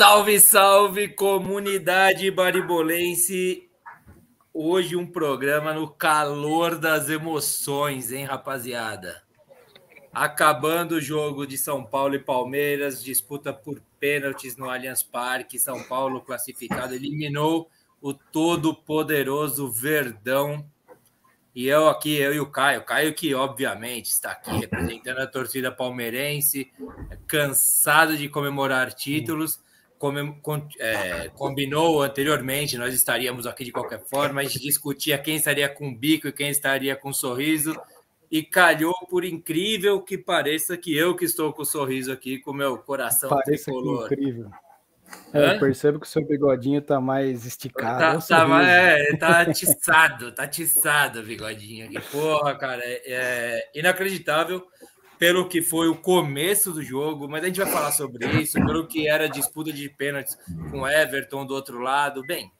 Salve, salve, comunidade baribolense! Hoje um programa no calor das emoções, hein, rapaziada? Acabando o jogo de São Paulo e Palmeiras, disputa por pênaltis no Allianz Parque. São Paulo classificado eliminou o todo poderoso Verdão. E eu aqui, eu e o Caio, Caio que obviamente está aqui representando a torcida palmeirense, cansado de comemorar títulos é, combinou anteriormente, nós estaríamos aqui de qualquer forma, a gente discutia quem estaria com bico e quem estaria com sorriso, e calhou, por incrível que pareça, que eu que estou com o sorriso aqui, com meu coração Parece tricolor. Que incrível. É, eu percebo que o seu bigodinho está mais esticado. Tá, tá, é, tá atiçado, tá atiçado o bigodinho aqui. Porra, cara, é, é inacreditável pelo que foi o começo do jogo, mas a gente vai falar sobre isso, pelo que era disputa de pênaltis com Everton do outro lado. Bem,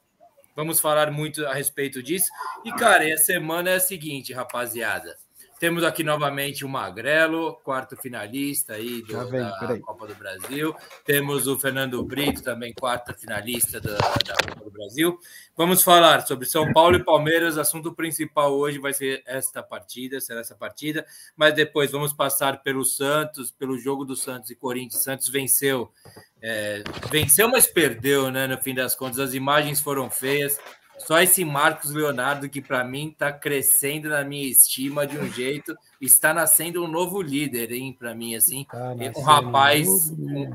vamos falar muito a respeito disso. E, cara, a semana é a seguinte, rapaziada. Temos aqui novamente o Magrelo, quarto finalista aí do, vem, da Copa do Brasil. Temos o Fernando Brito, também quarto finalista da, da, Copa do Brasil. Vamos falar sobre São Paulo e Palmeiras. Assunto principal hoje vai ser esta partida, será essa partida. Mas depois vamos passar pelo Santos, pelo jogo do Santos e Corinthians. Santos venceu, é, venceu, mas perdeu, né? No fim das contas, as imagens foram feias. Só esse Marcos Leonardo, que para mim está crescendo na minha estima de um jeito, está nascendo um novo líder, hein? Para mim, assim, tá um rapaz. Um,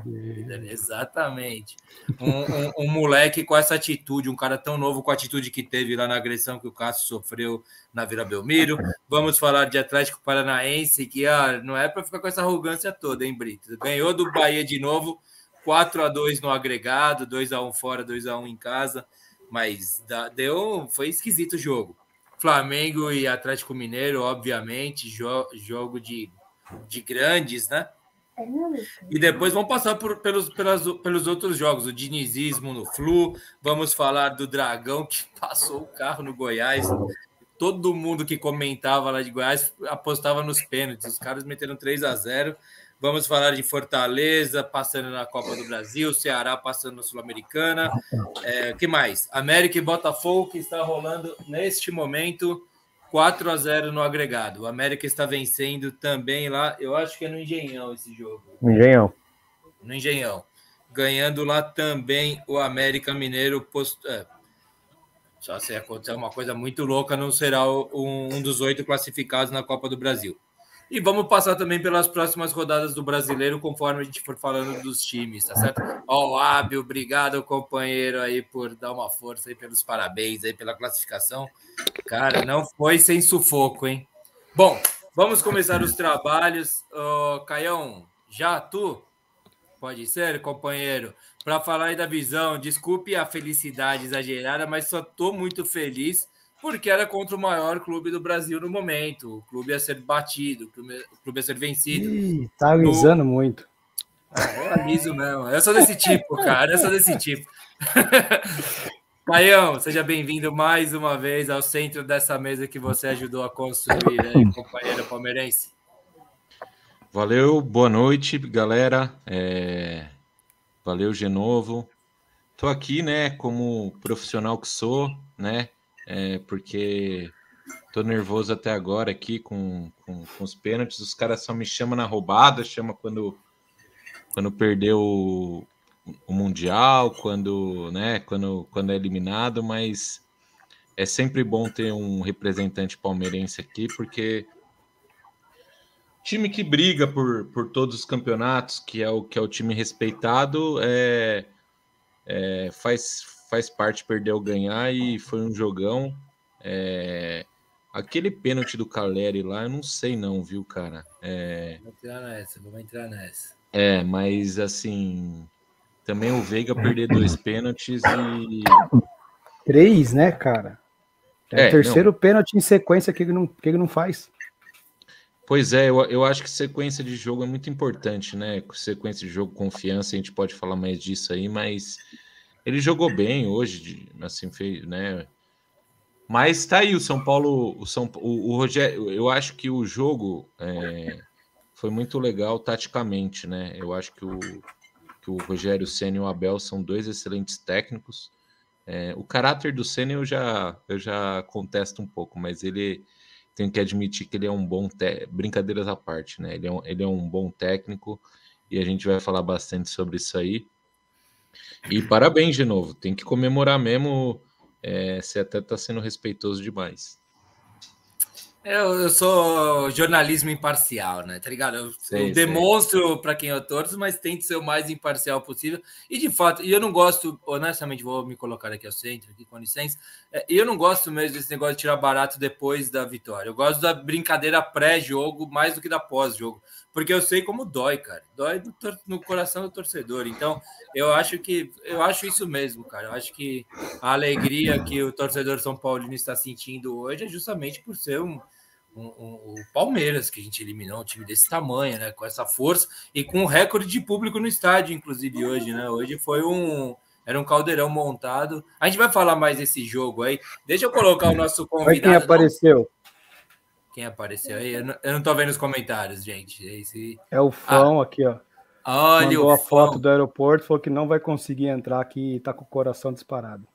exatamente. Um, um, um, moleque com essa atitude, um cara tão novo com a atitude que teve lá na agressão que o Cássio sofreu na Vila Belmiro. Vamos falar de Atlético Paranaense, que ah, não é para ficar com essa arrogância toda, hein, Brito? Ganhou do Bahia de novo, 4 a 2 no agregado, 2 a 1 fora, 2 a 1 em casa. Mas deu, foi esquisito o jogo. Flamengo e Atlético Mineiro, obviamente, jo, jogo de, de grandes, né? E depois vamos passar por, pelos, pelas, pelos outros jogos, o dinizismo no Flu, vamos falar do Dragão que passou o carro no Goiás. Todo mundo que comentava lá de Goiás apostava nos pênaltis. Os caras meteram 3 a 0 Vamos falar de Fortaleza passando na Copa do Brasil, Ceará passando na Sul-Americana. É, que mais? América e Botafogo, que está rolando neste momento 4 a 0 no agregado. O América está vencendo também lá, eu acho que é no Engenhão esse jogo. No Engenhão. No Engenhão. Ganhando lá também o América Mineiro. Post... É, só se acontecer uma coisa muito louca, não será um, um dos oito classificados na Copa do Brasil. E vamos passar também pelas próximas rodadas do brasileiro, conforme a gente for falando dos times, tá certo? Ó, o Ábio, obrigado, companheiro, aí, por dar uma força aí, pelos parabéns aí pela classificação. Cara, não foi sem sufoco, hein? Bom, vamos começar os trabalhos. Oh, Caião, já tu? Pode ser, companheiro. Para falar aí da visão, desculpe a felicidade exagerada, mas só tô muito feliz porque era contra o maior clube do Brasil no momento. O clube ia ser batido, o clube, o clube ia ser vencido. Ih, tá alisando no... muito. Ah, eu aliso mesmo. Eu sou desse tipo, cara. Eu sou desse tipo. Caião, seja bem-vindo mais uma vez ao centro dessa mesa que você ajudou a construir, né, companheiro palmeirense. Valeu, boa noite, galera. É... Valeu, Genovo. Tô aqui, né, como profissional que sou, né, é, porque tô nervoso até agora aqui com, com, com, os pênaltis. Os caras só me chamam na roubada, chama quando, quando perdeu o, o Mundial, quando, né, quando, quando é eliminado, mas é sempre bom ter um representante palmeirense aqui, porque time que briga por, por todos os campeonatos, que é o que é o time respeitado, é, é faz faz parte perder ou ganhar e foi um jogão. É... Aquele pênalti do Caleri lá, eu não sei não, viu, cara? É... Vamos entrar nessa, vamos entrar nessa. É, mas assim, também o Veiga perder dois pênaltis e... Três, né, cara? É, é o terceiro não. pênalti em sequência que ele não, que ele não faz. Pois é, eu, eu acho que sequência de jogo é muito importante, né? Sequência de jogo, confiança, a gente pode falar mais disso aí, mas ele jogou bem hoje, assim, fez, né? Mas tá aí o São Paulo, o São o, o Rogério, eu acho que o jogo é, foi muito legal taticamente, né? Eu acho que o, que o Rogério Senna e o Abel são dois excelentes técnicos. É, o caráter do Senna eu já, eu já contesto um pouco, mas ele tem que admitir que ele é um bom brincadeiras à parte, né? Ele é, um, ele é um bom técnico e a gente vai falar bastante sobre isso aí. E parabéns de novo, tem que comemorar mesmo é, você até está sendo respeitoso demais. Eu, eu, sou jornalismo imparcial, né? Tá ligado? Eu, sei, eu demonstro para quem eu torço, mas tento ser o mais imparcial possível. E de fato, e eu não gosto, honestamente, vou me colocar aqui ao centro, aqui com licença. É, eu não gosto mesmo desse negócio de tirar barato depois da vitória. Eu gosto da brincadeira pré-jogo mais do que da pós-jogo porque eu sei como dói, cara. Dói no, no, coração do torcedor. Então, eu acho que eu acho isso mesmo, cara. Eu acho que a alegria que o torcedor São Paulino está sentindo hoje é justamente por ser um, um, um, o Palmeiras, que a gente eliminou um time desse tamanho, né? Com essa força e com um recorde de público no estádio, inclusive hoje, né? Hoje foi um. Era um caldeirão montado. A gente vai falar mais desse jogo aí. Deixa eu colocar o nosso convidado. Quem apareceu? Quem apareceu aí? Eu não, eu não tô vendo os comentários, gente. Esse... É o Fão ah. aqui, ó. Olha Mandou o a foto do aeroporto, falou que não vai conseguir entrar aqui e tá com o coração disparado.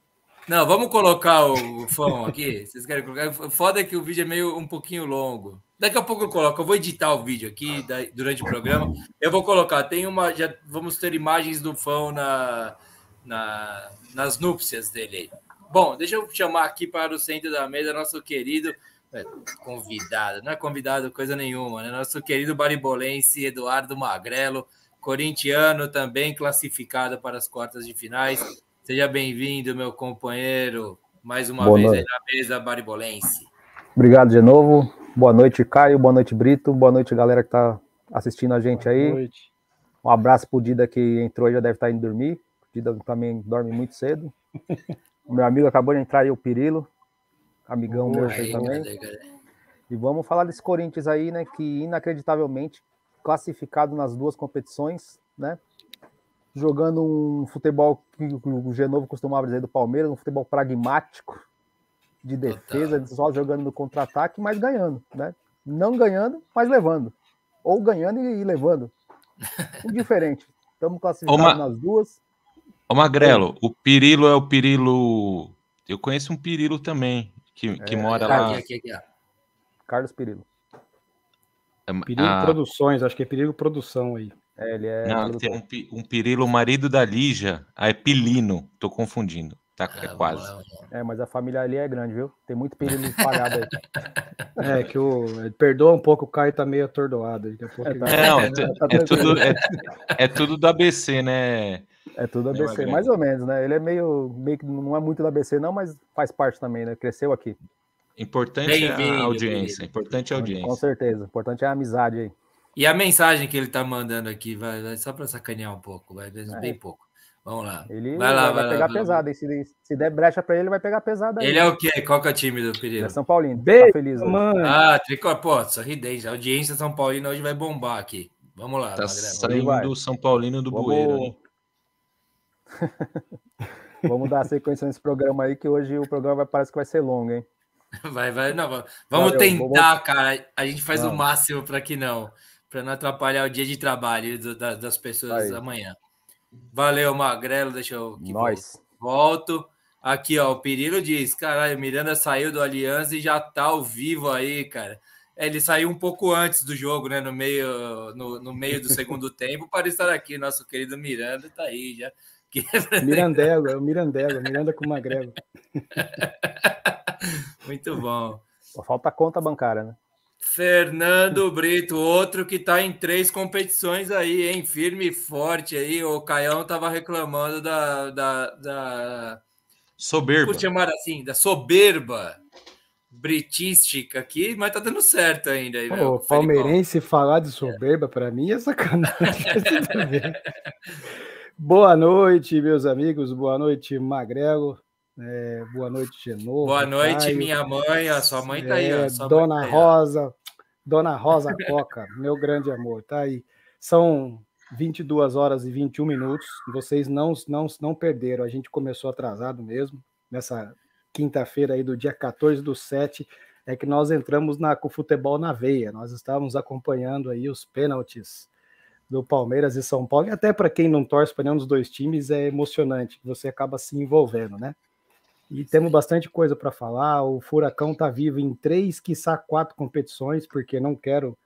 Não, vamos colocar o Fão aqui. Vocês querem colocar? Foda é que o vídeo é meio um pouquinho longo. Daqui a pouco eu coloco. Eu vou editar o vídeo aqui durante o programa. Eu vou colocar. Tem uma. Já vamos ter imagens do Fão na, na, nas núpcias dele aí. Bom, deixa eu chamar aqui para o centro da mesa nosso querido é, convidado, não é convidado coisa nenhuma, né? Nosso querido baribolense Eduardo Magrelo, corintiano também classificado para as quartas de finais. Seja bem-vindo, meu companheiro, mais uma Boa vez noite. aí na mesa baribolense. Obrigado de novo. Boa noite, Caio. Boa noite, Brito. Boa noite, galera que está assistindo a gente Boa aí. Noite. Um abraço pro Dida que entrou e já deve estar tá indo dormir. O Dida também dorme muito cedo. o meu amigo acabou de entrar aí, o Pirilo amigão meu também. E vamos falar desse Corinthians aí, né, que inacreditavelmente classificado nas duas competições, né? Jogando um futebol que o Genovo costumava dizer do Palmeiras, um futebol pragmático, de defesa, Total. só jogando no contra-ataque, mas ganhando, né? Não ganhando, mas levando. Ou ganhando e, levando. Indiferente. Estamos classificados nas duas. Ô Magrelo, o Pirilo é o Pirilo. Eu conheço um Pirilo também que, que é, mora lá. Aqui, aqui, aqui, Carlos Perillo. É, Perillo ah, Produções, acho que é Perillo Produção aí. É, ele é. Não, tem um, um Perillo, marido da Lígia. Ah, é Pilino, tô confundindo. Tá, é ah, quase. É, mas a família ali é grande, viu? Tem muito Perillo espalhado aí. É, que o. Perdoa um pouco, o Caio tá meio atordoado. Daqui a pouco é, tá, não, é, tá é, tudo, é, é tudo do ABC, né? É tudo ABC, mais ou menos, né? Ele é meio, meio que não é muito da ABC, não, mas faz parte também, né? Cresceu aqui. Importante é a audiência. Importante é a audiência. Com certeza. Importante é a amizade aí. E a mensagem que ele tá mandando aqui, vai, vai só para sacanear um pouco, vai é. bem pouco. Vamos lá. Ele vai, lá, vai, vai pegar lá, pesada. Se, se der brecha para ele, vai pegar pesada. Ele aí. é o quê? Qual que é o time do Pereira? É São Paulino. Beijo, tá feliz. Mano. Ah, tricô, pô, sorridente. A audiência São Paulino hoje vai bombar aqui. Vamos lá, tá saindo do São Paulino do Vamos... Bueiro? Vamos dar sequência nesse programa aí, que hoje o programa parece que vai ser longo, hein? Vai, vai, não, vamos Valeu, tentar, vou... cara. A gente faz não. o máximo para que não, para não atrapalhar o dia de trabalho do, da, das pessoas aí. amanhã. Valeu, Magrelo, deixa eu Nós. volto. Aqui, ó, o Pirilo diz: caralho, Miranda saiu do Aliança e já tá ao vivo aí, cara. É, ele saiu um pouco antes do jogo, né? No meio, no, no meio do segundo tempo, para estar aqui. Nosso querido Miranda tá aí já. Mirandela, o Mirandela, Miranda com Magrelo. Muito bom. Só falta a conta bancária, né? Fernando Brito, outro que está em três competições aí, hein? Firme e forte aí. O Caião estava reclamando da, da, da. Soberba. Por chamar assim, da soberba britística aqui, mas tá dando certo ainda. Aí, Pô, palmeirense falar de soberba, é. para mim, é sacanagem. Boa noite, meus amigos. Boa noite, Magrelo. É, boa noite, Genovo. Boa noite, Caio. minha mãe. A sua mãe tá aí. É, Dona tá Rosa, Dona Rosa Coca, meu grande amor, tá aí. São 22 horas e 21 minutos. Vocês não, não, não perderam. A gente começou atrasado mesmo. Nessa quinta-feira aí do dia 14 do 7, é que nós entramos na, com o futebol na veia. Nós estávamos acompanhando aí os pênaltis do Palmeiras e São Paulo. E até para quem não torce para nenhum dos dois times, é emocionante. Você acaba se envolvendo, né? E temos bastante coisa para falar. O Furacão está vivo em três, quiçá quatro competições, porque não quero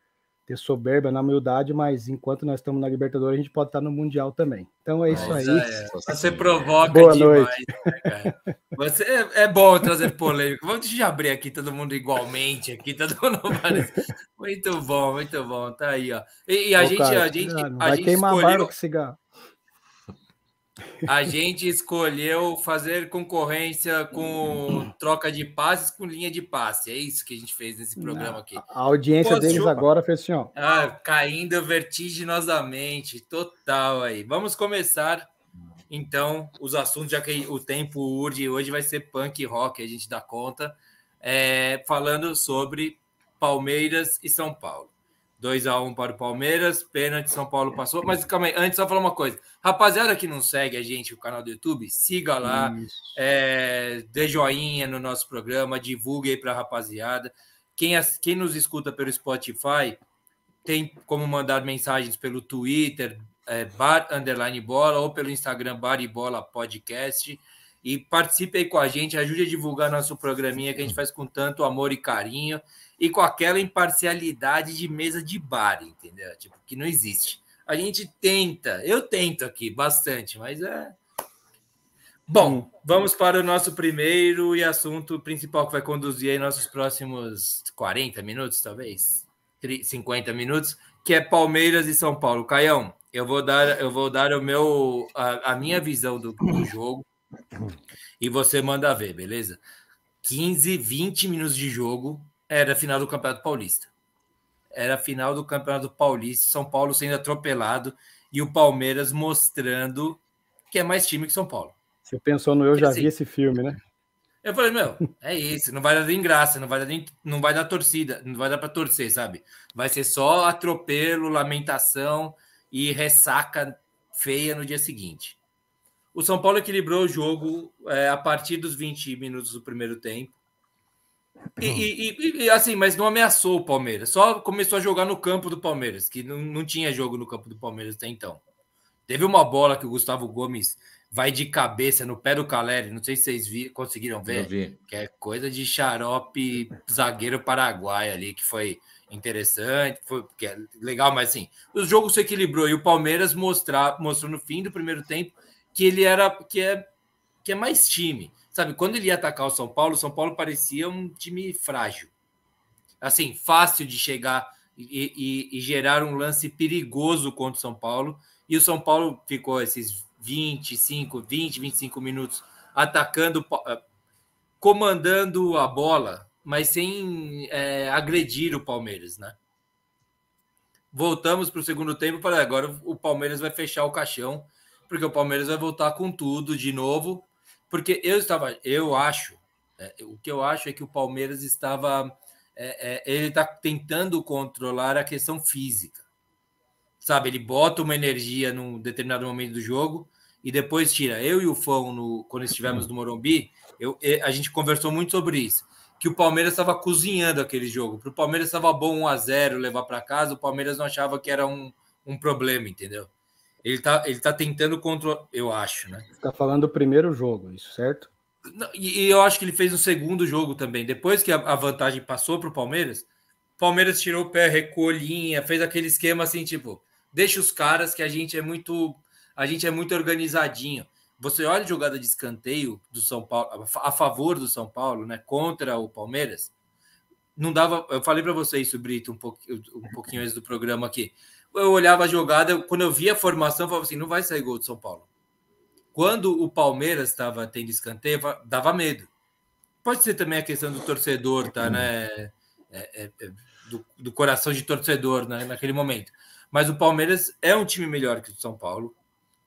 ter soberba na humildade, mas enquanto nós estamos na Libertadores, a gente pode estar no Mundial também. Então é isso aí. É. Você provoca Boa demais, noite. Né, Você é, é, bom trazer polêmica. Vamos abrir aqui todo mundo igualmente aqui, todo mundo Muito bom, muito bom. Tá aí, ó. E, e a, Ô, gente, cara, a gente, a vai gente queimar escolheu... com cigarro. A gente escolheu fazer concorrência com troca de passes com linha de passe. É isso que a gente fez nesse programa aqui. A audiência deles agora fez assim, ó. Ah, caindo vertiginosamente, total aí. Vamos começar então os assuntos, já que o tempo urge, hoje vai ser punk rock, a gente dá conta, é, falando sobre Palmeiras e São Paulo. 2 a 1 para o Palmeiras, pênalti, São Paulo passou. Mas calma aí, antes só falar uma coisa. Rapaziada que não segue a gente no canal do YouTube, siga lá, é, dê joinha no nosso programa, divulgue aí para a rapaziada. Quem, quem nos escuta pelo Spotify, tem como mandar mensagens pelo Twitter, é, bar underline bola, ou pelo Instagram bar e bola podcast. E participe aí com a gente, ajude a divulgar nosso programinha que a gente faz com tanto amor e carinho e com aquela imparcialidade de mesa de bar, entendeu? Tipo, que não existe. A gente tenta, eu tento aqui bastante, mas é. Bom, vamos para o nosso primeiro e assunto principal que vai conduzir aí nossos próximos 40 minutos, talvez 50 minutos, que é Palmeiras e São Paulo. Caião, eu vou dar, eu vou dar o meu, a, a minha visão do, do jogo e você manda ver, beleza? 15, 20 minutos de jogo, era a final do Campeonato Paulista. Era a final do Campeonato Paulista, São Paulo sendo atropelado e o Palmeiras mostrando que é mais time que São Paulo. Você pensou no Eu Já assim, Vi esse filme, né? Eu falei, meu, é isso, não vai dar nem graça, não vai dar nem, não vai dar torcida, não vai dar para torcer, sabe? Vai ser só atropelo, lamentação e ressaca feia no dia seguinte. O São Paulo equilibrou o jogo é, a partir dos 20 minutos do primeiro tempo. E, e, e, assim, mas não ameaçou o Palmeiras, só começou a jogar no campo do Palmeiras, que não, não tinha jogo no campo do Palmeiras até então. Teve uma bola que o Gustavo Gomes vai de cabeça no pé do Caleri, não sei se vocês vi, conseguiram ver, vi. que é coisa de xarope zagueiro paraguai ali, que foi interessante, foi que é legal, mas assim, o jogo se equilibrou e o Palmeiras mostrar, mostrou no fim do primeiro tempo que ele era que é que é mais time. Sabe, quando ele ia atacar o São Paulo, o São Paulo parecia um time frágil. Assim, fácil de chegar e, e, e gerar um lance perigoso contra o São Paulo. E o São Paulo ficou esses 25, 20, 25 minutos atacando, eh, comandando a bola, mas sem é, agredir o Palmeiras, né? Voltamos para o segundo tempo para agora o Palmeiras vai fechar o caixão, porque o Palmeiras vai voltar com tudo de novo porque eu estava, eu acho, é, o que eu acho é que o Palmeiras estava, é, é, ele está tentando controlar a questão física, sabe? Ele bota uma energia num determinado momento do jogo e depois tira. Eu e o Fão, no, quando estivemos no Morumbi, eu, a gente conversou muito sobre isso. Que o Palmeiras estava cozinhando aquele jogo. Para o Palmeiras estava bom 1 a 0 levar para casa, o Palmeiras não achava que era um, um problema, entendeu? Ele tá, ele tá tentando controlar, eu acho, né? Você tá falando do primeiro jogo, isso, certo? E, e eu acho que ele fez o segundo jogo também. Depois que a, a vantagem passou para o Palmeiras, o Palmeiras tirou o pé, recolhinha, fez aquele esquema assim, tipo, deixa os caras que a gente é muito, a gente é muito organizadinho. Você olha a jogada de escanteio do São Paulo a favor do São Paulo, né, contra o Palmeiras. Não dava, eu falei para você isso, Brito, um, pouquinho, um pouquinho antes do programa aqui eu olhava a jogada, quando eu via a formação, eu falava assim: não vai sair gol de São Paulo. Quando o Palmeiras estava tendo escanteio, dava medo. Pode ser também a questão do torcedor, tá, né? É, é, é, do, do, coração de torcedor né, naquele momento. Mas o Palmeiras é um time melhor que o São Paulo.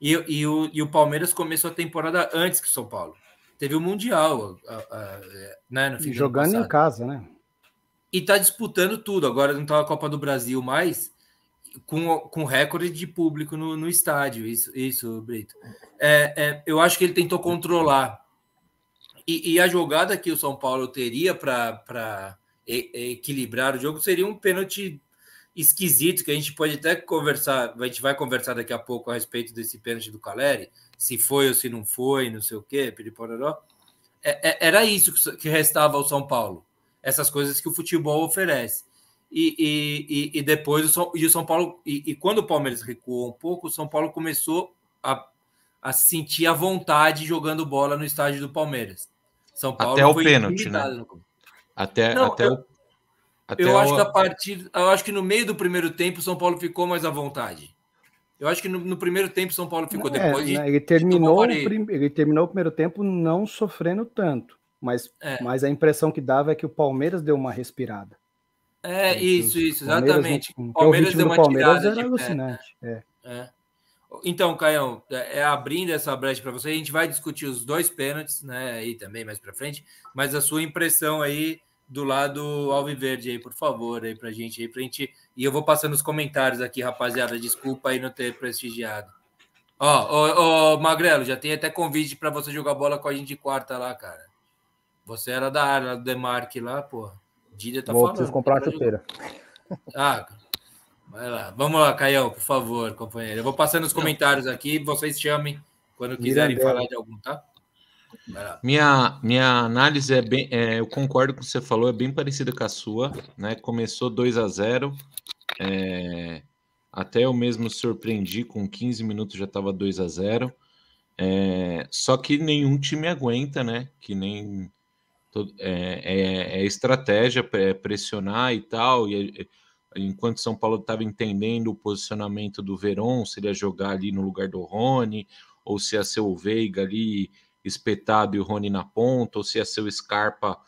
E, e, o, e o Palmeiras começou a temporada antes que o São Paulo. Teve o Mundial, a, a, né? No fim Jogando em casa, né? E tá disputando tudo. Agora não tá a Copa do Brasil mais com, com recorde de público no, no estádio, isso, isso Brito. É, é, eu acho que ele tentou controlar. E, e a jogada que o São Paulo teria para equilibrar o jogo seria um pênalti esquisito, que a gente pode até conversar, a gente vai conversar daqui a pouco a respeito desse pênalti do Caleri, se foi ou se não foi, não sei o quê, piripororó. É, é, era isso que restava ao São Paulo, essas coisas que o futebol oferece. E, e, e depois o São, e o São Paulo, e, e, quando o Palmeiras recuou um pouco, o São Paulo começou a, a sentir a vontade jogando bola no estádio do Palmeiras. São Paulo até o pênalti, né? No... Até, Não, até eu, o. Até eu o... acho que a partir, eu acho que no meio do primeiro tempo o São Paulo ficou mais à vontade. Eu acho que no, no primeiro tempo o São Paulo ficou é, depois de, ele terminou de ele terminou o primeiro tempo não sofrendo tanto, mas, é. mas a impressão que dava é que o Palmeiras deu uma respirada. É, é isso, isso, exatamente. O Palmeiras deu uma Palmeiras tirada era alucinante. É. é. Então, Caião, é, é abrindo essa brecha para você, a gente vai discutir os dois pênaltis, né, aí também mais para frente, mas a sua impressão aí do lado alviverde aí, por favor, aí pra gente aí, pra gente. E eu vou passando os comentários aqui, rapaziada, desculpa aí não ter prestigiado. Ó, ó, ó Magrelo, já tem até convite para você jogar bola com a gente de quarta lá, cara. Você era da área do Demarque lá, porra. Dília tá Vou, falando. Preciso comprar uma chuteira. Ah, vai lá. Vamos lá, Caião, por favor, companheiro. Eu vou passando os comentários aqui, vocês chamem quando quiserem falar de algum, tá? Minha, minha análise é bem. É, eu concordo com o que você falou, é bem parecida com a sua. Né? Começou 2 a 0 é, Até eu mesmo surpreendi, com 15 minutos já estava 2 a 0 é, Só que nenhum time aguenta, né? Que nem é, é, é, estratégia é pressionar e tal. E, enquanto São Paulo estava entendendo o posicionamento do Verón, se ele ia jogar ali no lugar do Rony, ou se ia ser o Veiga ali espetado e o Rony na ponta, ou se ia ser o Scarpa,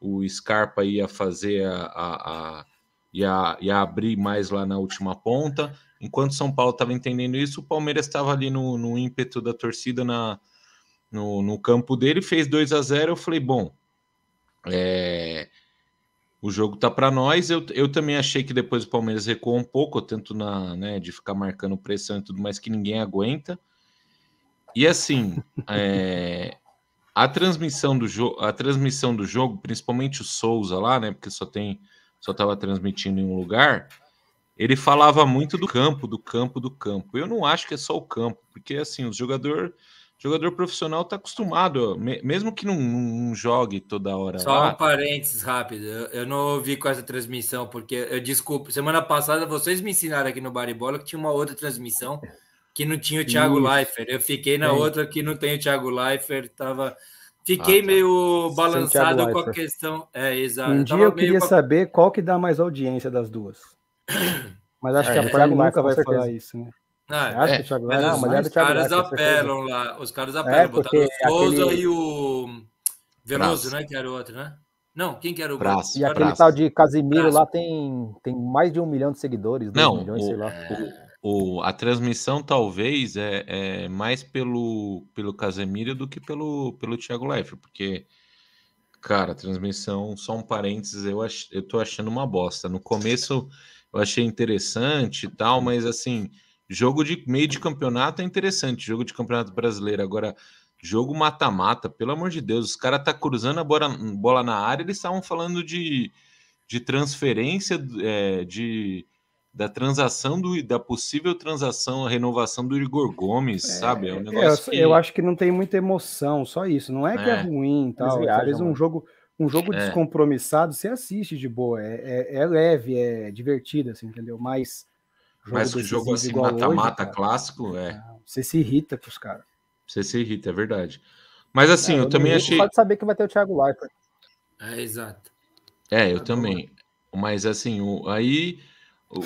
o Scarpa ia fazer a, a, a ia, ia abrir mais lá na última ponta. Enquanto São Paulo estava entendendo isso, o Palmeiras estava ali no, no ímpeto da torcida na, no, no campo dele, fez 2 a 0 Eu falei, bom, é, o jogo tá para nós. Eu, eu também achei que depois o Palmeiras recuou um pouco, tanto na, né, de ficar marcando pressão e tudo mais que ninguém aguenta. E assim, é, a transmissão do jogo, a transmissão do jogo, principalmente o Souza lá, né, porque só tem só tava transmitindo em um lugar, ele falava muito do campo, do campo, do campo. Eu não acho que é só o campo, porque assim, o jogador jogador profissional está acostumado, mesmo que não, não, jogue toda hora. Só lá. um parênteses rápido, eu, eu, não ouvi com essa transmissão, porque eu desculpo, semana passada vocês me ensinaram aqui no Baribola que tinha uma outra transmissão que não tinha o Thiago Isso. Leifert. Eu fiquei na é. outra que não tem o Thiago Leifert, tava. Fiquei ah, tá. meio balançado com a questão. É, exato. Um dia eu queria saber qual que dá mais audiência das duas. Mas acho é, que a Thiago nunca vai falar isso, né? Ah, é, Thiago mas não, mas os caras apelam lá, os caras é, apelam, é, botaram o Souza aquele... e o Veloso, né, que era o outro, né? Não, quem que era o Braço? E aquele tal de Casimiro Braço. lá tem, tem mais de um milhão de seguidores, não, milhões, o, sei lá. O, o, a transmissão talvez é, é, mais pelo, pelo Casemiro do que pelo, pelo Thiago Leifert, porque, cara, a transmissão, só um parênteses, eu, ach, eu tô achando uma bosta. No começo eu achei interessante e tal, mas assim Jogo de meio de campeonato é interessante, jogo de campeonato brasileiro. Agora, jogo mata-mata, pelo amor de Deus, os caras tá cruzando a bola, bola na área, eles estavam falando de, de transferência, é, de da transação do da possível transação, a renovação do Igor Gomes, é, sabe? É um é, negócio eu, que... eu acho que não tem muita emoção, só isso. Não é que é, é ruim, tal. Às vezes um jogo um jogo é. descompromissado, você assiste de boa, é, é, é leve, é divertido, assim, entendeu? Mas mas o jogo assim, mata-mata clássico, é. Você se irrita com os caras. Você se irrita, é verdade. Mas assim, é, eu, eu também achei. Pode saber que vai ter o Thiago Leifert. É, exato. É, eu tá também. Bom. Mas assim, o, aí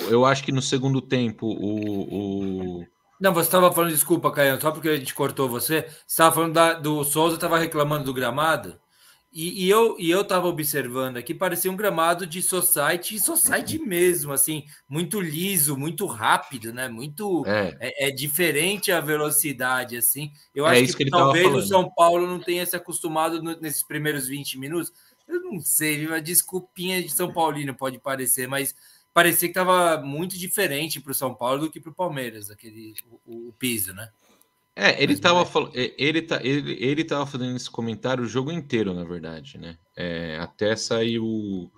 eu acho que no segundo tempo o. o... Não, você estava falando, desculpa, Caio, só porque a gente cortou você. Você estava falando da, do Souza, estava reclamando do gramado. E, e, eu e eu estava observando aqui, parecia um gramado de society, society mesmo, assim, muito liso, muito rápido, né? Muito é, é, é diferente a velocidade, assim. Eu é acho que, que talvez o São Paulo não tenha se acostumado no, nesses primeiros 20 minutos. Eu não sei, uma desculpinha de São Paulino pode parecer, mas parecia que estava muito diferente para o São Paulo do que para o Palmeiras, aquele o, o, piso, né? É, ele estava falando, é, ele, tá, ele, ele tava fazendo esse comentário o jogo inteiro, na verdade, né? É, até sair o.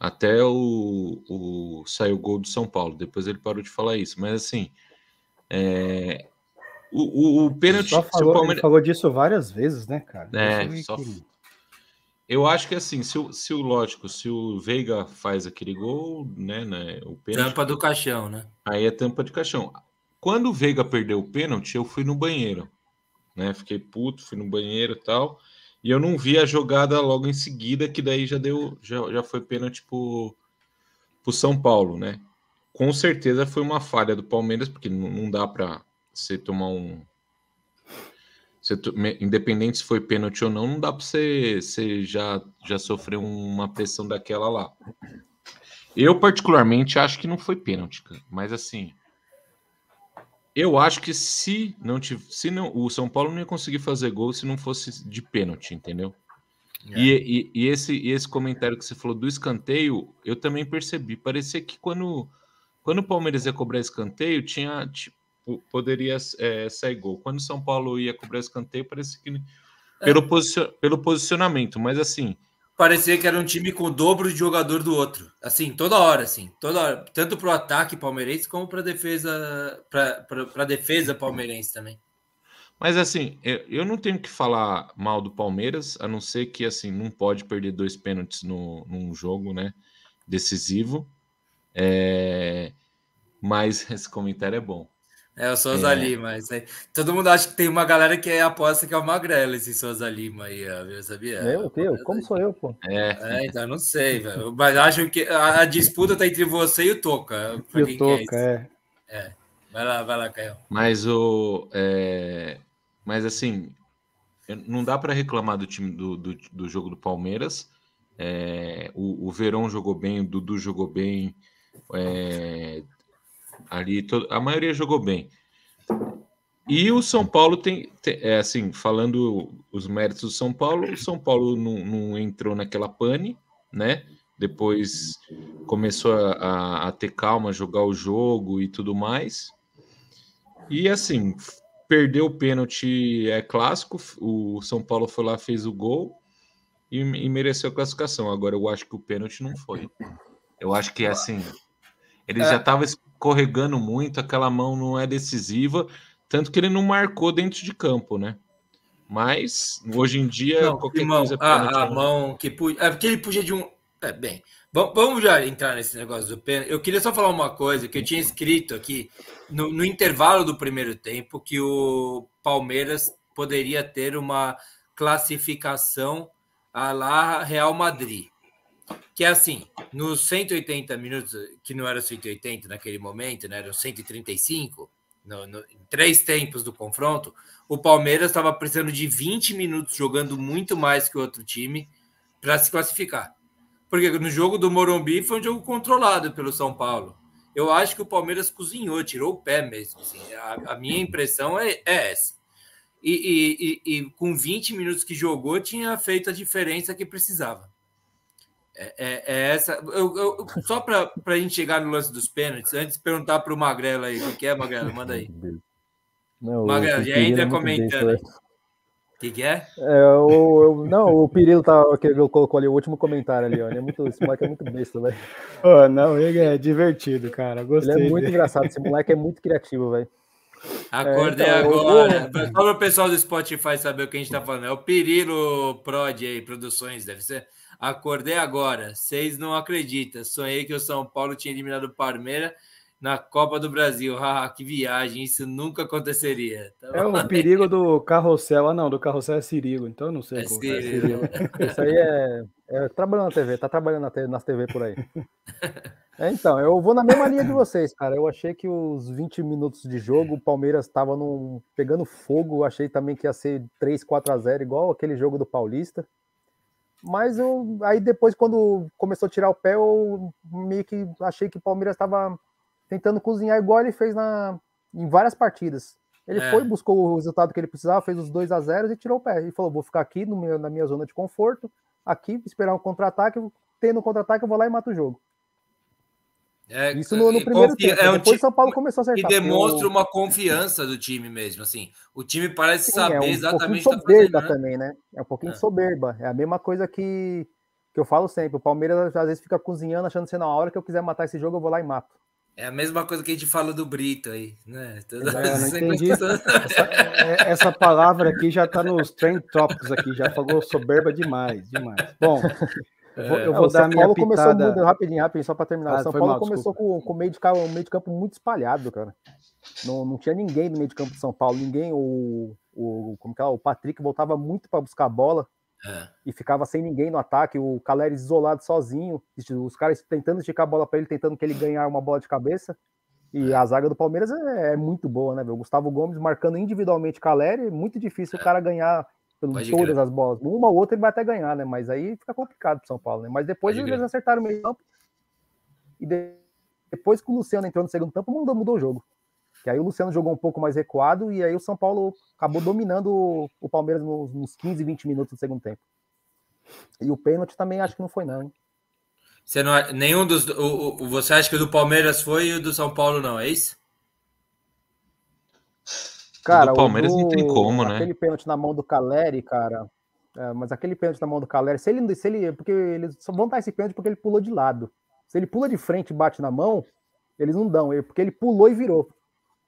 Até o, o saiu o gol do São Paulo. Depois ele parou de falar isso. Mas assim. É, o, o, o pênalti. Ele, falou, Palmeiras... ele falou disso várias vezes, né, cara? É, só, eu acho que assim, se o, se o lógico, se o Veiga faz aquele gol, né, né o pênalti, tampa do caixão, né? Aí é tampa de caixão. Quando o Veiga perdeu o pênalti, eu fui no banheiro, né? Fiquei puto, fui no banheiro e tal, e eu não vi a jogada logo em seguida, que daí já deu, já, já foi pênalti pro, pro São Paulo, né? Com certeza foi uma falha do Palmeiras, porque não, não dá para você tomar um você, independente se foi pênalti ou não, não dá para você, você já, já sofrer uma pressão daquela lá. Eu, particularmente, acho que não foi pênalti, mas assim. Eu acho que se não se não, o São Paulo não ia conseguir fazer gol se não fosse de pênalti, entendeu? É. E, e, e, esse, e esse comentário que você falou do escanteio, eu também percebi. Parecia que quando, quando o Palmeiras ia cobrar escanteio, tinha tipo, poderia é, sair gol. Quando o São Paulo ia cobrar escanteio, parecia que é. pelo, posicion, pelo posicionamento, mas assim. Parecia que era um time com o dobro de jogador do outro. Assim, toda hora, assim, toda hora. Tanto para o ataque palmeirense como para defesa, para defesa palmeirense também. Mas assim, eu não tenho que falar mal do Palmeiras, a não ser que assim, não pode perder dois pênaltis no, num jogo, né? Decisivo. É... Mas esse comentário é bom. É o Souza é. Lima. Isso aí. Todo mundo acha que tem uma galera que aposta que é o Magrela esse Souza Lima aí, viu? Sabia? Eu, eu? Como sou eu, pô? É, é então não sei, velho. Mas acho que a, a, disputa tá entre você e o Toca. E o Toca, é, é. é. Vai lá, vai lá, Caio. Mas o. É... Mas assim, não dá para reclamar do time do, do, do, jogo do Palmeiras. É, o, o Verão jogou bem, o Dudu jogou bem. É, Ali to... a maioria jogou bem. E o São Paulo tem, tem, é assim, falando os méritos do São Paulo, o São Paulo não, não entrou naquela pane, né? Depois começou a, a, ter calma, jogar o jogo e tudo mais. E assim, perdeu o pênalti é clássico. O São Paulo foi lá, fez o gol e, e mereceu a classificação. Agora eu acho que o pênalti não foi. Eu acho que assim, ele é. já estava escorregando muito, aquela mão não é decisiva, tanto que ele não marcou dentro de campo, né? Mas hoje em dia não, qualquer mão, coisa. A, a mão que É porque ele podia de um. É, bem, vamos já entrar nesse negócio do pênalti. Eu queria só falar uma coisa que eu tinha escrito aqui no, no intervalo do primeiro tempo que o Palmeiras poderia ter uma classificação a lá Real Madrid que é assim, nos 180 minutos, que não era 180 naquele momento, né, eram 135, no, no, em três tempos do confronto, o Palmeiras estava precisando de 20 minutos jogando muito mais que o outro time para se classificar. Porque no jogo do Morumbi foi um jogo controlado pelo São Paulo. Eu acho que o Palmeiras cozinhou, tirou o pé mesmo. Assim. A, a, minha impressão é, é essa. E, e, e, e com 20 minutos que jogou, tinha feito a diferença que precisava. É, é, é essa. Eu, eu, só para a gente chegar no lance dos pênaltis, antes de perguntar para o Magrela aí, o que é, Magrela? Manda aí. Não, Magrela, já entra comentando. O que, que, é? é o, não, o Pirilo tá, que ele colocou ali o último comentário ali, ó. Ele é muito, esse moleque é muito besta, velho. Oh, não, ele é divertido, cara. Gostei. Ele é muito dele. engraçado, esse moleque é muito criativo, velho. Acordei é, então, agora. Só para o pessoal do Spotify saber o que a gente está falando. É o Pirilo Prod aí, Produções, deve ser. Acordei agora. Vocês não acreditam. Sonhei que o São Paulo tinha eliminado o Palmeiras na Copa do Brasil. Ah, que viagem. Isso nunca aconteceria. Tá é o perigo do carrossel. Ah, não. Do carrossel é Cirilo. Então eu não sei. É como é Cirilo. É Isso aí é, é, trabalhando na TV. Tá trabalhando nas TV por aí. É, então, eu vou na mesma linha de vocês, cara. Eu achei que os 20 minutos de jogo, o Palmeiras estava pegando fogo. Eu achei também que ia ser 3, 4 a 0, igual aquele jogo do Paulista. Mas eu, aí depois, quando começou a tirar o pé, eu meio que achei que o Palmeiras estava tentando cozinhar igual ele fez na, em várias partidas. Ele é. foi, buscou o resultado que ele precisava, fez os 2 a 0 e tirou o pé. E falou: vou ficar aqui meu, na minha zona de conforto, aqui, esperar um contra-ataque, tendo um contra-ataque, eu vou lá e mato o jogo. É, Isso no, no primeiro tempo. É um depois São Paulo começou a acertar. E demonstra uma confiança do time mesmo, assim. O time parece Sim, saber é um exatamente o que tá soberba fazendo, né? também, né? É um pouquinho é. soberba. É a mesma coisa que, que eu falo sempre. O Palmeiras às vezes fica cozinhando, achando que na hora que eu quiser matar esse jogo, eu vou lá e mato. É a mesma coisa que a gente fala do Brito aí, né? É, não entendi. essa, é, essa, palavra aqui já está nos trend topics aqui, já falou soberba demais, demais. Bom, eu vou, eu vou dar São minha Paulo pitada... começou muito rapidinho, rapidinho, só para terminar. Ah, o São Paulo mal, começou com, com o meio de campo, um meio de campo muito espalhado, cara. Não, não tinha ninguém no meio de campo de São Paulo, ninguém. O, o, como que é, o Patrick voltava muito para buscar a bola é. e ficava sem ninguém no ataque. O Caleri isolado sozinho, os caras tentando esticar a bola para ele, tentando que ele ganhar uma bola de cabeça. E a zaga do Palmeiras é, é muito boa, né? O Gustavo Gomes marcando individualmente Caleri, muito difícil é. o cara ganhar Pode todas crer. as bolas. Uma ou outra ele vai até ganhar, né? Mas aí fica complicado pro São Paulo, né? Mas depois Pode eles crer. acertaram o meio campo. E depois que o Luciano entrou no segundo tempo, mudou, mudou o jogo. Que aí o Luciano jogou um pouco mais recuado e aí o São Paulo acabou dominando o Palmeiras nos, nos 15, 20 minutos do segundo tempo. E o pênalti também acho que não foi, não. Hein? Você não nenhum dos. O, o, você acha que o do Palmeiras foi e o do São Paulo não, é isso? Cara, o Palmeiras do, não tem como, né? Aquele pênalti na mão do Caleri, cara. É, mas aquele pênalti na mão do Caleri, se ele, se ele. Porque eles só vão dar esse pênalti porque ele pulou de lado. Se ele pula de frente e bate na mão, eles não dão, porque ele pulou e virou.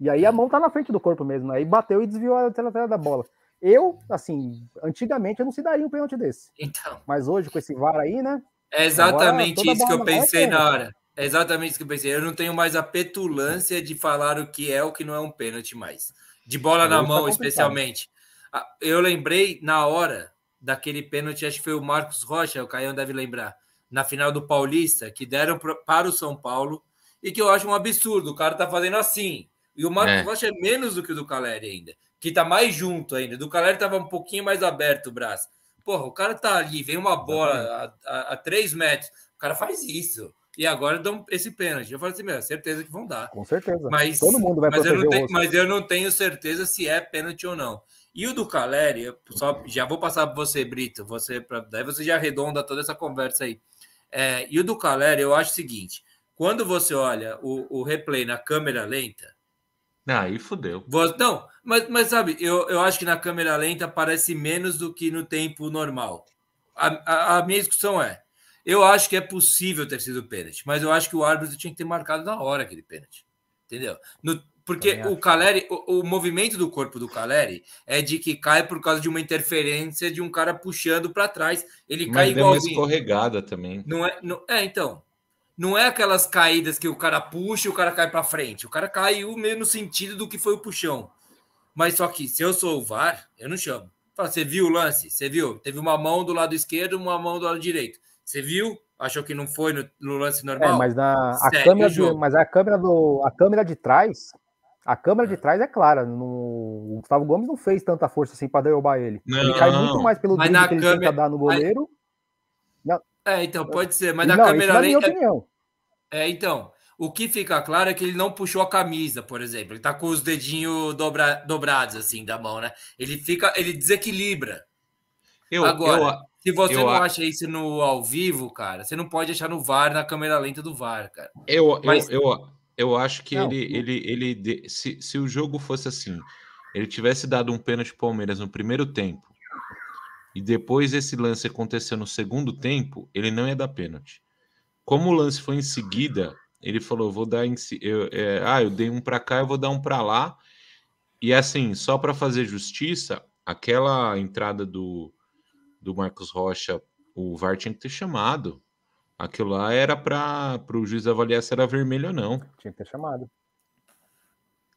E aí a mão tá na frente do corpo mesmo, né? aí bateu e desviou a lateral da bola. Eu, assim, antigamente eu não se daria um pênalti desse. Então. Mas hoje, com esse VAR aí, né? É exatamente isso que eu pensei na hora. É exatamente isso que eu pensei. Eu não tenho mais a petulância de falar o que é o que não é um pênalti mais de bola na mão, especialmente. Ah, eu lembrei na hora daquele pênalti, acho que foi o Marcos Rocha, o Caião deve lembrar, na final do Paulista, que deram para o São Paulo, e que eu acho um absurdo. O cara tá fazendo assim. E o Marcos é. Rocha é menos do que o do Caleri ainda, que tá mais junto ainda. Do Caleri tava um pouquinho mais aberto o braço. Porra, o cara tá ali, vem uma bola a, a, a três metros, o cara faz isso e agora dão esse pênalti. Eu falei assim, meu, certeza que vão dar. Com certeza. Mas, Todo mundo vai mas eu, não tenho, mas eu não tenho certeza se é pênalti ou não. E o do Caleri, só, já vou passar para você, Brito, você pra, daí você já arredonda toda essa conversa aí. É, e o do Caleri, eu acho o seguinte: quando você olha o, o replay na câmera lenta. Ah, aí fodeu. Não, mas, mas sabe, eu, eu acho que na câmera lenta parece menos do que no tempo normal. A, a, a minha discussão é: eu acho que é possível ter sido pênalti, mas eu acho que o árbitro tinha que ter marcado na hora aquele pênalti. Entendeu? No, porque o Caleri, o, o, movimento do corpo do Caleri é de que cai por causa de uma interferência de um cara puxando para trás. Ele mas cai igual. uma escorregada também. Não é, não, é, então. Não é aquelas caídas que o cara puxa e o cara cai para frente. O cara caiu meio no sentido do que foi o puxão. Mas só que se eu sou o VAR, eu não chamo. Fala, você viu o lance? Você viu? Teve uma mão do lado esquerdo, uma mão do lado direito. Você viu? Achou que não foi no, no lance é, normal? É, mas na, a câmera de, mas a câmera do a câmera de trás, a câmera de é. trás é clara. No, o Gustavo Gomes não fez tanta força assim para derrubar ele. Não, ele cai muito mais pelo drible que câmera, ele tenta dar no goleiro. É, então pode ser, mas na não, câmera lenta. É opinião. É, então. O que fica claro é que ele não puxou a camisa, por exemplo. Ele tá com os dedinhos dobra, dobrados assim da mão, né? Ele fica, ele desequilibra. Eu, Agora, eu, se você eu, não acha isso no ao vivo, cara, você não pode achar no VAR, na câmera lenta do VAR, cara. Eu, Mas... eu, eu, eu acho que não, ele, ele, ele se, se o jogo fosse assim, ele tivesse dado um pênalti Palmeiras no primeiro tempo e depois esse lance aconteceu no segundo tempo, ele não ia dar pênalti. Como o lance foi em seguida, ele falou: vou dar em, eu, é, ah, eu dei um para cá, eu vou dar um para lá. E assim, só para fazer justiça, aquela entrada do do Marcos Rocha, o VAR tinha que ter chamado. Aquilo lá era para o juiz avaliar se era vermelho ou não. Tinha que ter chamado.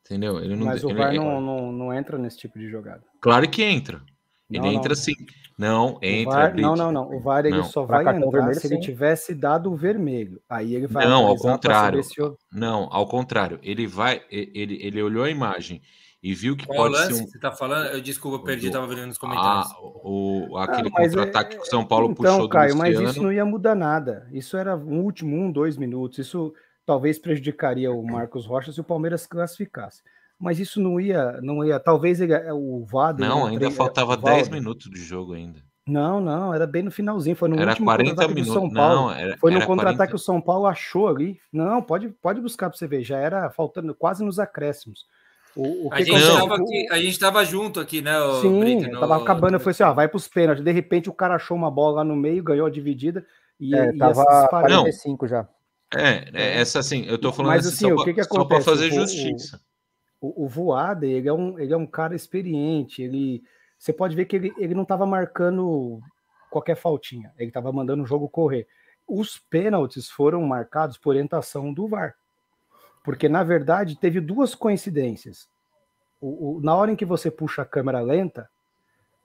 Entendeu? Ele não, Mas o VAR não, não, não, entra nesse tipo de jogada. Claro que entra. Ele não, entra sim. Não, entra. VAR, não, não, não. O VAR ele só vai entrar vermelho, se sim. ele tivesse dado o vermelho. Aí ele vai. Não, ao contrário. Se... Não, ao contrário. Ele vai. Ele, ele olhou a imagem e viu que Qual pode lance ser um... você tá falando? Eu desculpa, perdi, estava vendo nos comentários. Ah, o, aquele ah, contra-ataque é... que o São Paulo então, puxou Caio, do Luciano. mas isso não ia mudar nada. Isso era um último um, dois minutos. Isso talvez prejudicaria o Marcos Rocha se o Palmeiras classificasse. Mas isso não ia, não ia. Talvez ele, o VAR. Não, ainda faltava 10 minutos de jogo ainda. Não, não, era bem no finalzinho, foi no era último 40 minutos. São Paulo. Não, era, foi no contra-ataque que o São Paulo achou ali. Não, pode, pode buscar para você ver, já era faltando quase nos acréscimos. O, o a, gente tava aqui, a gente tava junto aqui, né? O Sim, Brito, no... tava acabando, eu falei assim, ó, vai para os pênaltis. De repente o cara achou uma bola lá no meio, ganhou a dividida e, é, e tava 45 já. É, é, essa assim, eu tô falando Mas, assim, só, o que que só para fazer justiça. O, o, o Voader, ele é, um, ele é um cara experiente, ele... Você pode ver que ele, ele não estava marcando qualquer faltinha. Ele estava mandando o jogo correr. Os pênaltis foram marcados por orientação do VAR. Porque, na verdade, teve duas coincidências. O, o, na hora em que você puxa a câmera lenta,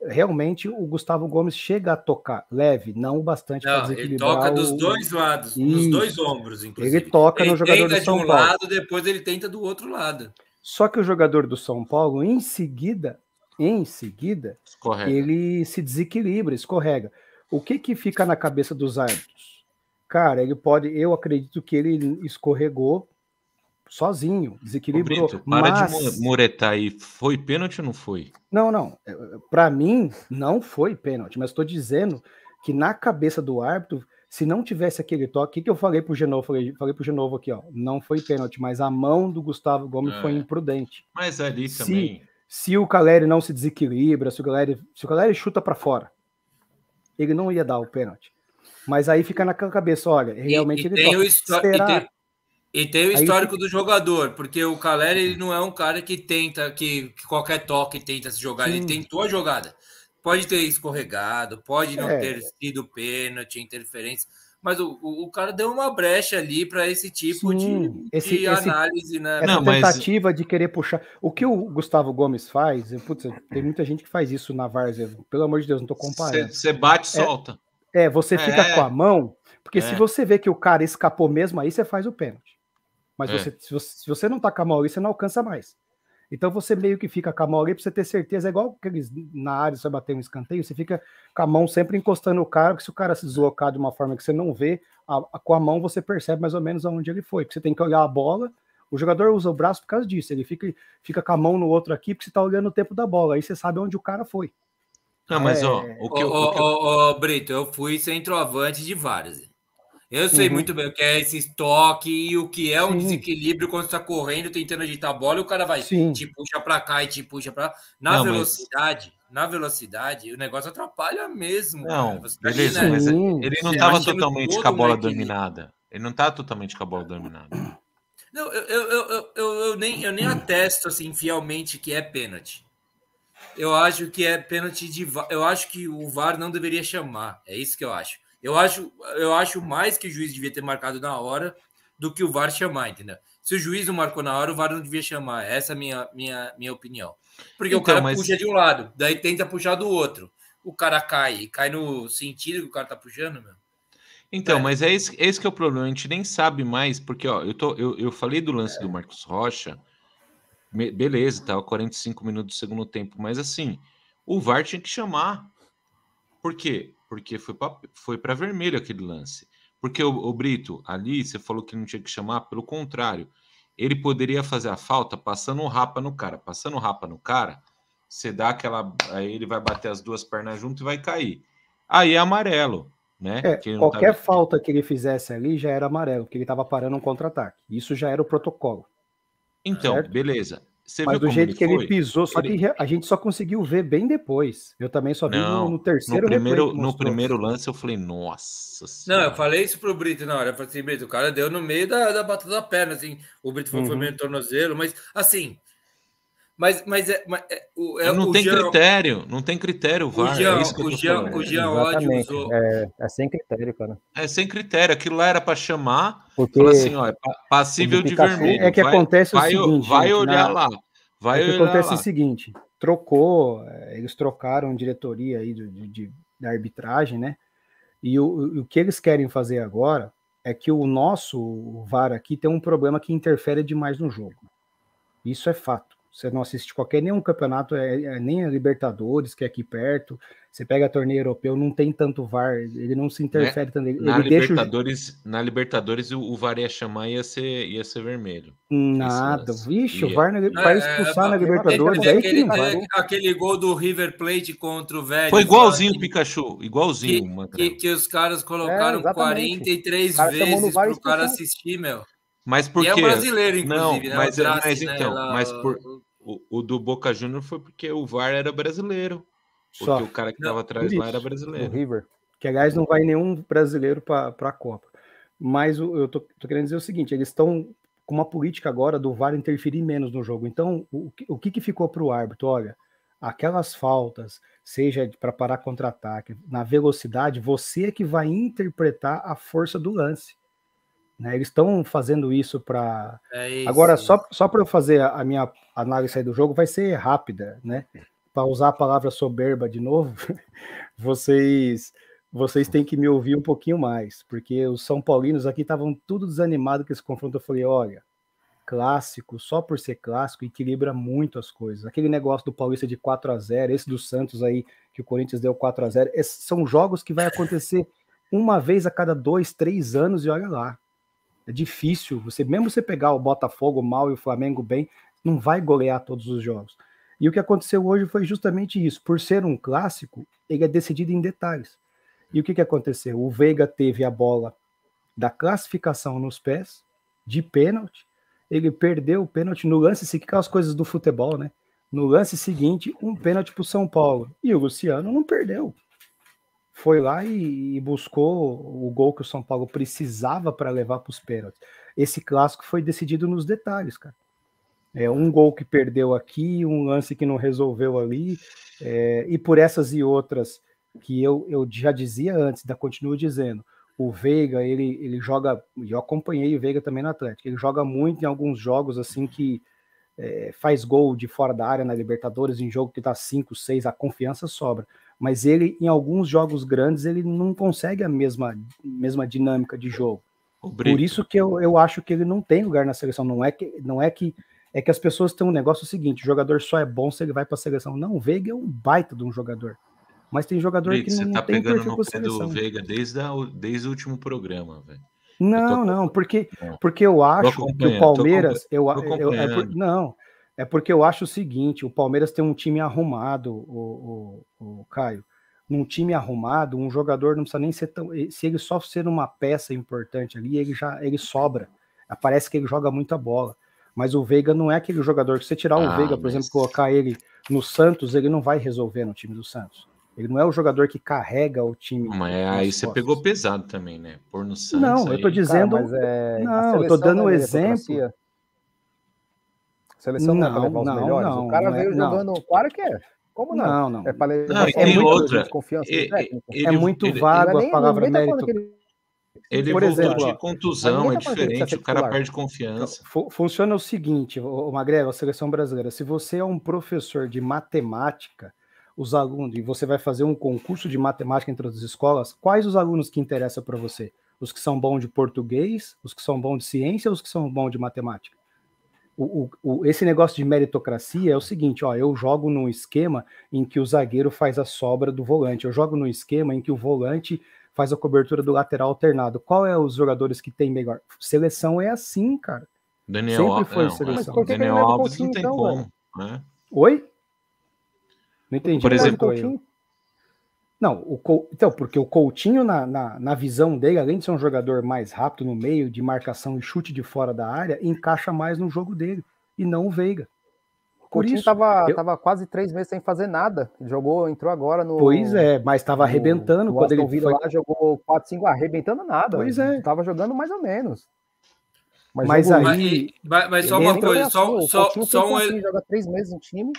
realmente o Gustavo Gomes chega a tocar leve, não o bastante para desequilibrar. Ele toca o... dos dois lados, Isso. nos dois ombros, inclusive. Ele toca ele no jogador do São de um Paulo. lado, depois ele tenta do outro lado. Só que o jogador do São Paulo, em seguida, em seguida, escorrega. ele se desequilibra, escorrega. O que que fica na cabeça dos árbitros? Cara, ele pode, eu acredito que ele escorregou sozinho, desequilibrou. Brito, para mas... de muretar aí, foi pênalti ou não foi? Não, não. É, para mim, não foi pênalti, mas estou dizendo que na cabeça do árbitro, se não tivesse aquele toque, o que, eu falei pro Genovo? Falei, falei pro Genovo aqui, ó. Não foi pênalti, mas a mão do Gustavo Gomes é. foi imprudente. Mas ali também. Se, se o Caleri não se desequilibra, se o Caleri, se o Caleri chuta para fora, ele não ia dar o pênalti. Mas aí fica naquela cabeça, olha, realmente e, e ele tem o será... e, tem, o histórico do jogador, porque o Caleri ele não é um cara que tenta, que, que qualquer toque tenta se jogar, Sim. ele tentou a jogada. Pode ter escorregado, pode não é. ter sido pênalti, interferência mas o, o, o, cara deu uma brecha ali para esse tipo Sim, de, esse, de análise, né? Essa Não, tentativa mas... de querer puxar. O que o Gustavo Gomes faz, putz, tem muita gente que faz isso na Várzea, pelo amor de Deus, não tô comparando. Você bate e é, solta. É, você fica é. com a mão, porque é. se você vê que o cara escapou mesmo, aí você faz o pênalti. Mas é. você, se, você, se você não tá com a mão aí, você não alcança mais. Então você meio que fica com a mão ali para você ter certeza, é igual aqueles na área, você bater um escanteio, você fica com a mão sempre encostando o cara, que se o cara se deslocar de uma forma que você não vê, a, a, com a mão você percebe mais ou menos aonde ele foi, porque você tem que olhar a bola, o jogador usa o braço por causa disso, ele fica, fica com a mão no outro aqui, porque você está olhando o tempo da bola, aí você sabe onde o cara foi. Não, mas é... ó, o que, ô, que... Ô, ô, Brito, eu fui centroavante de vários. Eu sei uhum. muito bem o que é esse estoque e o que é um Sim. desequilíbrio quando você está correndo, tentando agitar a bola e o cara vai Sim. te puxa para cá e te puxa para Na não, velocidade, mas... na velocidade, o negócio atrapalha mesmo. Não, beleza, mas ele não estava totalmente com a bola dominada. Ele não está totalmente com a bola dominada. Não, eu, eu, eu, eu, eu, nem, eu nem atesto assim fielmente que é pênalti. Eu acho que é pênalti de. Eu acho que o VAR não deveria chamar. É isso que eu acho. Eu acho, eu acho mais que o juiz devia ter marcado na hora do que o VAR chamar, entendeu? Se o juiz não marcou na hora, o VAR não devia chamar. Essa é a minha, minha, minha opinião. Porque então, o cara mas... puxa de um lado, daí tenta puxar do outro. O cara cai, cai no sentido que o cara tá puxando, meu. Então, é. mas é esse, esse que é o problema. A gente nem sabe mais, porque ó, eu, tô, eu, eu falei do lance é. do Marcos Rocha. Beleza, tava 45 minutos do segundo tempo, mas assim, o VAR tinha que chamar. Por quê? Porque foi para foi vermelho aquele lance. Porque o, o, Brito, ali, você falou que não tinha que chamar, pelo contrário, ele poderia fazer a falta passando um rapa no cara. Passando um rapa no cara, você dá aquela. Aí ele vai bater as duas pernas junto e vai cair. Aí é amarelo. Né? É, qualquer tá... falta que ele fizesse ali já era amarelo, porque ele estava parando um contra-ataque. Isso já era o protocolo. Então, certo? beleza. Você Mas do jeito ele que foi? ele pisou, só ele... que a gente só conseguiu ver bem depois. Eu também só vi não, no, no, terceiro no primeiro, no primeiro lance eu falei, nossa senhora. Não, eu falei isso pro Brito na hora. Eu falei assim, Brito, o cara deu no meio da, da batata da perna, assim. O Brito uhum. foi meio tornozelo, mas assim. Mas, mas, é, mas é, o, é, não tem Jean, critério, não tem critério, VAR. O Jean, é o Jean, o Jean ódio usou. É, é sem critério, cara. É sem critério. Aquilo lá era para chamar, Porque falar assim, ó, é passível de vermelho. É que vai, acontece vai, o seguinte. Vai olhar lá. Vai é que acontece lá. o seguinte: trocou, é, eles trocaram diretoria aí de, de, da arbitragem, né? E o, o que eles querem fazer agora é que o nosso VAR aqui tem um problema que interfere demais no jogo. Isso é fato. Você não assiste qualquer nenhum campeonato, é, é, nem a Libertadores, que é aqui perto. Você pega torneio europeu, não tem tanto VAR, ele não se interfere né? tanto. Ele, na, Libertadores, deixa... na Libertadores, o, o VAR ia chamar ia ser, ia ser vermelho. Nada, vixe, ia. o VAR na, vai expulsar é, na Libertadores. Aquele, aquele, aquele, aquele, gol do River Plate contra o Velho. Foi igualzinho o Pikachu, igualzinho. Que, que, que, os caras colocaram é, 43 vezes para o cara assistir, meu. Mas por quê? é brasileiro, inclusive. Não, né? mas, mas né, então, mas por, o, o, do Boca Júnior foi porque o VAR era brasileiro. Porque Só. o cara que estava atrás lá era brasileiro. O River. Que, aliás, não vai nenhum brasileiro para a Copa. Mas eu tô, tô, querendo dizer o seguinte: eles estão com uma política agora do VAR interferir menos no jogo. Então, o, o que, que ficou para o árbitro? Olha, aquelas faltas, seja para parar contra-ataque, na velocidade, você é que vai interpretar a força do lance. Né? Eles estão fazendo isso para. É Agora, só, só para eu fazer a, a minha análise aí do jogo, vai ser rápida, né? Para usar a palavra soberba de novo, vocês vocês têm que me ouvir um pouquinho mais, porque os São Paulinos aqui estavam tudo desanimados com esse confronto. Eu falei: olha, clássico, só por ser clássico, equilibra muito as coisas. Aquele negócio do Paulista de 4 a 0 esse do Santos aí, que o Corinthians deu 4 a 0 esses são jogos que vai acontecer uma vez a cada dois, três anos, e olha lá. É difícil. Você mesmo você pegar o Botafogo mal e o Flamengo bem, não vai golear todos os jogos. E o que aconteceu hoje foi justamente isso. Por ser um clássico, ele é decidido em detalhes. E o que, que aconteceu? O Veiga teve a bola da classificação nos pés, de pênalti. Ele perdeu o pênalti no lance seguinte, aquelas coisas do futebol, né? No lance seguinte, um pênalti para o São Paulo. E o Luciano não perdeu foi lá e, e, buscou o gol que o São Paulo precisava para levar para os pênaltis. Esse clássico foi decidido nos detalhes, cara. É um gol que perdeu aqui, um lance que não resolveu ali, é, e por essas e outras que eu, eu já dizia antes, ainda continuo dizendo. O Veiga, ele, ele joga, eu acompanhei o Veiga também no Atlético, ele joga muito em alguns jogos assim que é, faz gol de fora da área na Libertadores, em jogo que tá 5, 6, a confiança sobra mas ele, em alguns jogos grandes, ele não consegue a mesma, mesma dinâmica de jogo. Por isso que eu, eu acho que ele não tem lugar na seleção. Não é que, não é que é que as pessoas têm um negócio seguinte: o jogador só é bom se ele vai para a seleção. Não, o Veiga é um baita de um jogador. Mas tem jogador Brick, que não, você tá tem pegando no pé do Veiga desde, a, desde o último programa, velho. Não, não, porque, porque eu acho que o Palmeiras. Eu, eu, eu, é, não, é porque eu acho o seguinte: o Palmeiras tem um time arrumado, o, o, o Caio. Num time arrumado, um jogador não precisa nem ser tão. Se ele só ser uma peça importante ali, ele já ele sobra. Parece que ele joga muita bola. Mas o Veiga não é aquele jogador que você tirar ah, o Veiga, por mas... exemplo, colocar ele no Santos, ele não vai resolver no time do Santos. Ele não é o jogador que carrega o time. Mas aí você pegou pesado também, né? Por no Santos. Não, aí... eu tô dizendo. Cara, é... Não, eu tô dando um exemplo. Seleção não, não é para levar os não, melhores. Não, o cara é, veio jogando. Claro que é. Como não? Não, não. É para levar é muito, outra. confiança é, é, muito ele, vago ele, a palavra tá mérito. Ele, ele por exemplo, de contusão, é tá diferente, o cara perde confiança. Então, funciona o seguinte, o Magrelo, a seleção brasileira, se você é um professor de matemática, os alunos, e você vai fazer um concurso de matemática entre as escolas, quais os alunos que interessam para você? Os que são bons de português, os que são bons de ciência, os que são bons de matemática? O, o, esse negócio de meritocracia é o seguinte: ó, eu jogo num esquema em que o zagueiro faz a sobra do volante, eu jogo num esquema em que o volante faz a cobertura do lateral alternado. Qual é os jogadores que tem melhor? Seleção é assim, cara. Daniel Sempre foi não, seleção. Mas Daniel Alves não tem então, como. Né? Oi? Não entendi. Por exemplo, não, o, então, porque o Coutinho, na, na, na, visão dele, além de ser um jogador mais rápido no meio, de marcação e chute de fora da área, encaixa mais no jogo dele, e não o Veiga. O Coutinho estava eu... tava quase três meses sem fazer nada. Jogou, entrou agora no. Pois é, mas estava arrebentando no, quando ele foi... lá, jogou 4, 5, arrebentando nada. Pois é. Tava jogando mais ou menos. Mas, mas aí. Mas, mas só uma coisa, só, só, só um. Assim, joga três meses no time.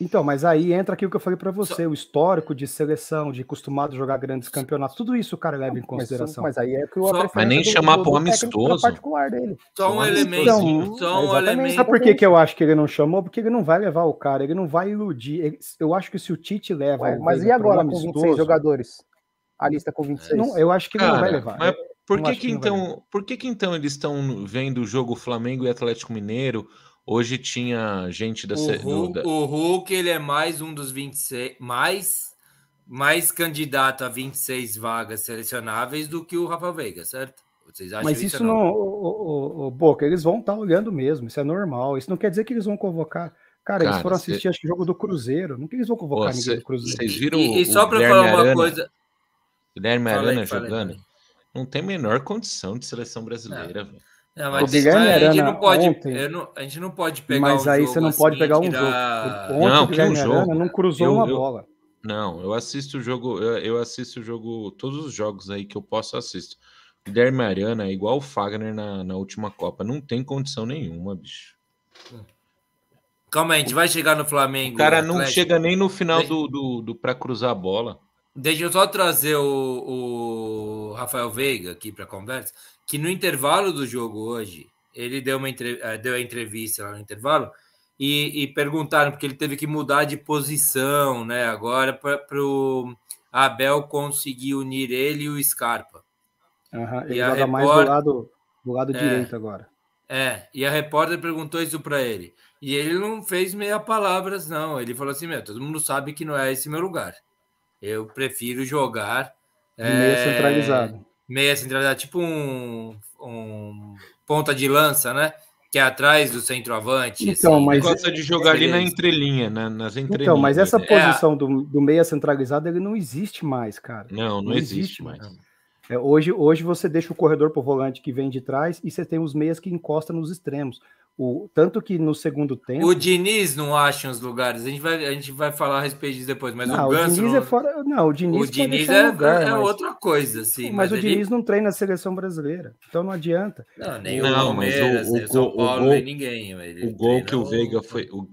Então, mas aí entra aquilo que eu falei para você, o histórico de seleção, de acostumado a jogar grandes campeonatos, tudo isso o cara leva em consideração. Mas, aí é que o Só, Mas nem chamar para um amistoso. particular dele. Só um elemento. Então, só um elemento. Sabe por que, que eu acho que ele não chamou? Porque ele não vai levar o cara, ele não vai iludir. Ele, eu acho que se o Tite leva. Mas, mas e agora um com 26 jogadores? A lista com 26. Não, eu acho que ele cara, não vai levar. Mas por que, que, que então, por que, que então eles estão vendo o jogo Flamengo e Atlético Mineiro? Hoje tinha gente da. O Hulk, da... o Hulk ele é mais um dos 26. Mais, mais candidato a 26 vagas selecionáveis do que o Rafael Veiga, certo? Vocês acham Mas isso, isso não, o, o, o, Boca, eles vão estar tá olhando mesmo, isso é normal. Isso não quer dizer que eles vão convocar. Cara, Cara eles foram assistir cê... acho que o jogo do Cruzeiro. Não que eles vão convocar Pô, ninguém do Cruzeiro. Vocês viram e, e só para falar uma Arana, coisa. Guilherme Arana jogando. Não tem menor condição de seleção brasileira, velho. Não, mas, mas a, gente não pode, não, a gente não pode pegar Mas um aí você não pode assim, pegar um tirar... jogo. Ontem não, que um jogo. não cruzou eu, uma eu, bola. Não, eu assisto o jogo, eu, eu, assisto o jogo, todos os jogos aí que eu posso assisto. Guilherme Arana é igual o Fagner na, na última Copa, não tem condição nenhuma, bicho. Calma aí, a gente vai chegar no Flamengo. O cara não Atlético. chega nem no final do, do, do para cruzar a bola. Deixa eu só trazer o, o Rafael Veiga aqui para a conversa que no intervalo do jogo hoje, ele deu, uma eh, deu a entrevista lá no intervalo e, e perguntaram, porque ele teve que mudar de posição, né? Agora para o Abel conseguir unir ele e o Scarpa. Uhum, ele e joga repórter, mais do lado, do lado é, direito agora. É, e a repórter perguntou isso para ele. E ele não fez meia palavras, não. Ele falou assim: meu, todo mundo sabe que não é esse meu lugar. Eu prefiro jogar. É, centralizado meia centralizada, tipo um, um ponta de lança, né? Que é atrás do centroavante. Então, assim, mas gosta de jogar ali na entrelinha, né? Nas entrelinhas. Então, mas essa posição é. do, do meia centralizado ele não existe mais, cara. Não, não, não existe, existe, mais. É, hoje, hoje você deixa o corredor para o volante que vem de trás e você tem os meias que encostam nos extremos. O, tanto que no segundo tempo. O Diniz não acha os lugares. A gente vai, a gente vai falar a respeito disso depois. Mas não, o Ganso. O Diniz não... é fora. Não, o Diniz, o Diniz é, lugar, é mas... outra coisa, sim. Mas, mas o ele... Diniz não treina a seleção brasileira. Então não adianta. Não, nem não, o Palmeiras, o, o, São Paulo, o nem ninguém. o gol que o Veiga foi. O,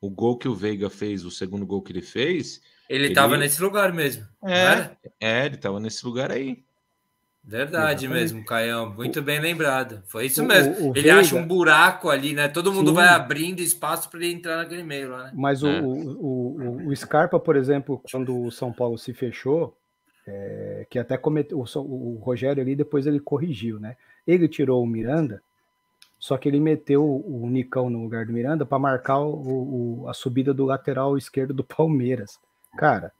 o gol que o Veiga fez, o segundo gol que ele fez. Ele estava nesse lugar mesmo. É, é, ele estava nesse lugar aí. Verdade Exatamente. mesmo, Caião. Muito bem lembrado. Foi isso mesmo. O, o ele Veiga... acha um buraco ali, né? Todo mundo Sim. vai abrindo espaço para ele entrar naquele meio lá. Né? Mas é. o, o, o, Scarpa, por exemplo, quando o São Paulo se fechou, é, que até cometeu. O, Rogério ali depois ele corrigiu, né? Ele tirou o Miranda, só que ele meteu o Nicão no lugar do Miranda para marcar o, a subida do lateral esquerdo do Palmeiras. Cara,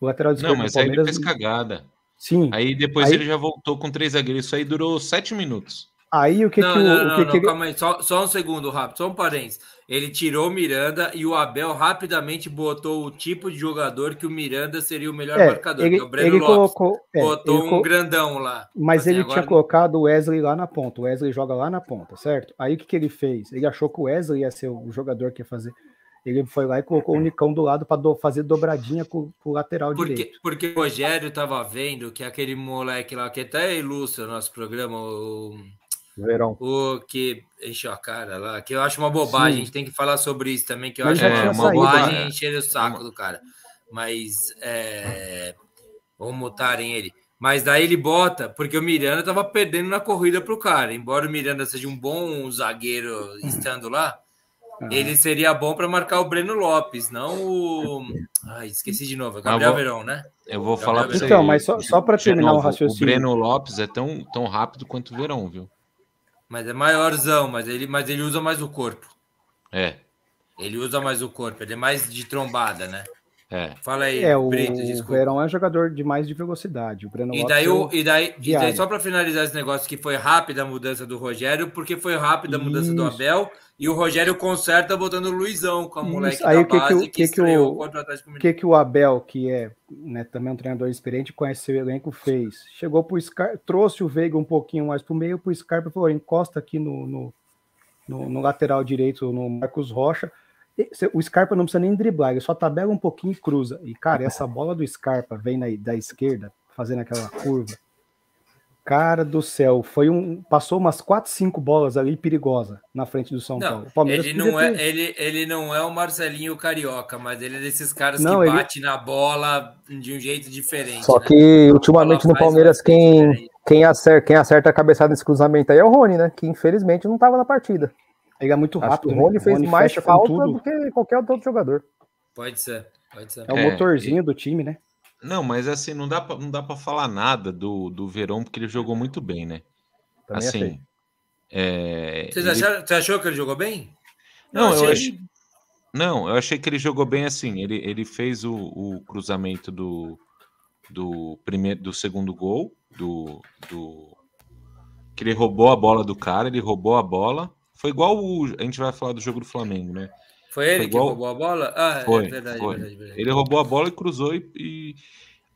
o lateral esquerdo Não, mas do Palmeiras. Aí ele fez cagada. Sim. Aí depois aí... ele já voltou com três zagueiros. Isso aí durou sete minutos. Aí o que não, que o, não, o não, que, não, que calma aí, só, só um segundo, rápido, só um parênteses. Ele tirou o Miranda e o Abel rapidamente botou o tipo de jogador que o Miranda seria o melhor é, marcador, ele, que é o Breno ele Lopes. Colocou, é, botou um grandão lá. Mas assim, ele agora... tinha colocado o Wesley lá na ponta. O Wesley joga lá na ponta, certo? Aí o que, que ele fez? Ele achou que o Wesley ia ser o jogador que ia fazer ele foi lá e colocou o Nicão do lado para do, fazer dobradinha com, com, o lateral porque, direito. Porque o Rogério estava vendo que aquele moleque lá, que até ilustra o nosso programa, o, Verão. o que encheu a cara lá, que eu acho uma bobagem, Sim. a gente tem que falar sobre isso também, que eu Mas acho uma saído, bobagem encher o saco do cara. Mas é, vamos mutarem ele. Mas daí ele bota, porque o Miranda estava perdendo na corrida para o cara. Embora o Miranda seja um bom zagueiro estando lá, ele seria bom para marcar o Breno Lopes, não o. Ai, esqueci de novo, é Gabriel vou... Verão, né? Eu vou Gabriel falar para você. Então, mas só, só para terminar novo, o raciocínio. O Breno Lopes é tão, tão rápido quanto o Verão, viu? Mas é maiorzão, mas ele, mas ele usa mais o corpo. É. Ele usa mais o corpo, ele é mais de trombada, né? É. Fala aí, é, o, desculpa. O Verão é um jogador de mais de velocidade. O Breno e daí, o, e daí, e daí só para finalizar esse negócio, que foi rápida a mudança do Rogério, porque foi rápida a mudança Isso. do Abel, e o Rogério conserta botando o Luizão com a moleque Aí, da que base que, que, que, o, contra o Atlético Mineiro. O que, que o Abel, que é né, também um treinador experiente, conhece o elenco, fez? Chegou pro Scar, trouxe o Veiga um pouquinho mais para o meio, pro Scarpa falou, encosta aqui no, no, no, no lateral direito, no Marcos Rocha, o Scarpa não precisa nem driblar, ele só tabela um pouquinho e cruza. E, cara, essa bola do Scarpa vem na, da esquerda, fazendo aquela curva. Cara do céu, foi um. Passou umas 4, 5 bolas ali perigosa na frente do São não, Paulo. ele não, é, ele, ele não é o Marcelinho Carioca, mas ele é desses caras não, que ele... bate na bola de um jeito diferente. Só né? que ultimamente no Palmeiras, quem, quem, acerta, quem acerta a cabeçada nesse cruzamento aí é o Rony, né? Que infelizmente não estava na partida. Ele é muito rápido. o Rony né? fez Rony mais falta do que qualquer outro jogador. Pode ser, pode ser. É o é, motorzinho e... do time, né? Não, mas assim, não dá pra, não dá para falar nada do, do Verão, porque ele jogou muito bem, né? Também assim. É, ele... achou, você achou que ele jogou bem? Não, eu, achei... Não, eu achei que ele jogou bem assim. Ele, ele fez o, o cruzamento do, do primeiro do segundo gol do, do que ele roubou a bola do cara, ele roubou a bola. Foi igual o, a gente vai falar do jogo do Flamengo, né? Foi ele foi igual, que roubou a bola? Ah, é foi, é verdade, foi. verdade, verdade. Ele roubou a bola e cruzou e, e,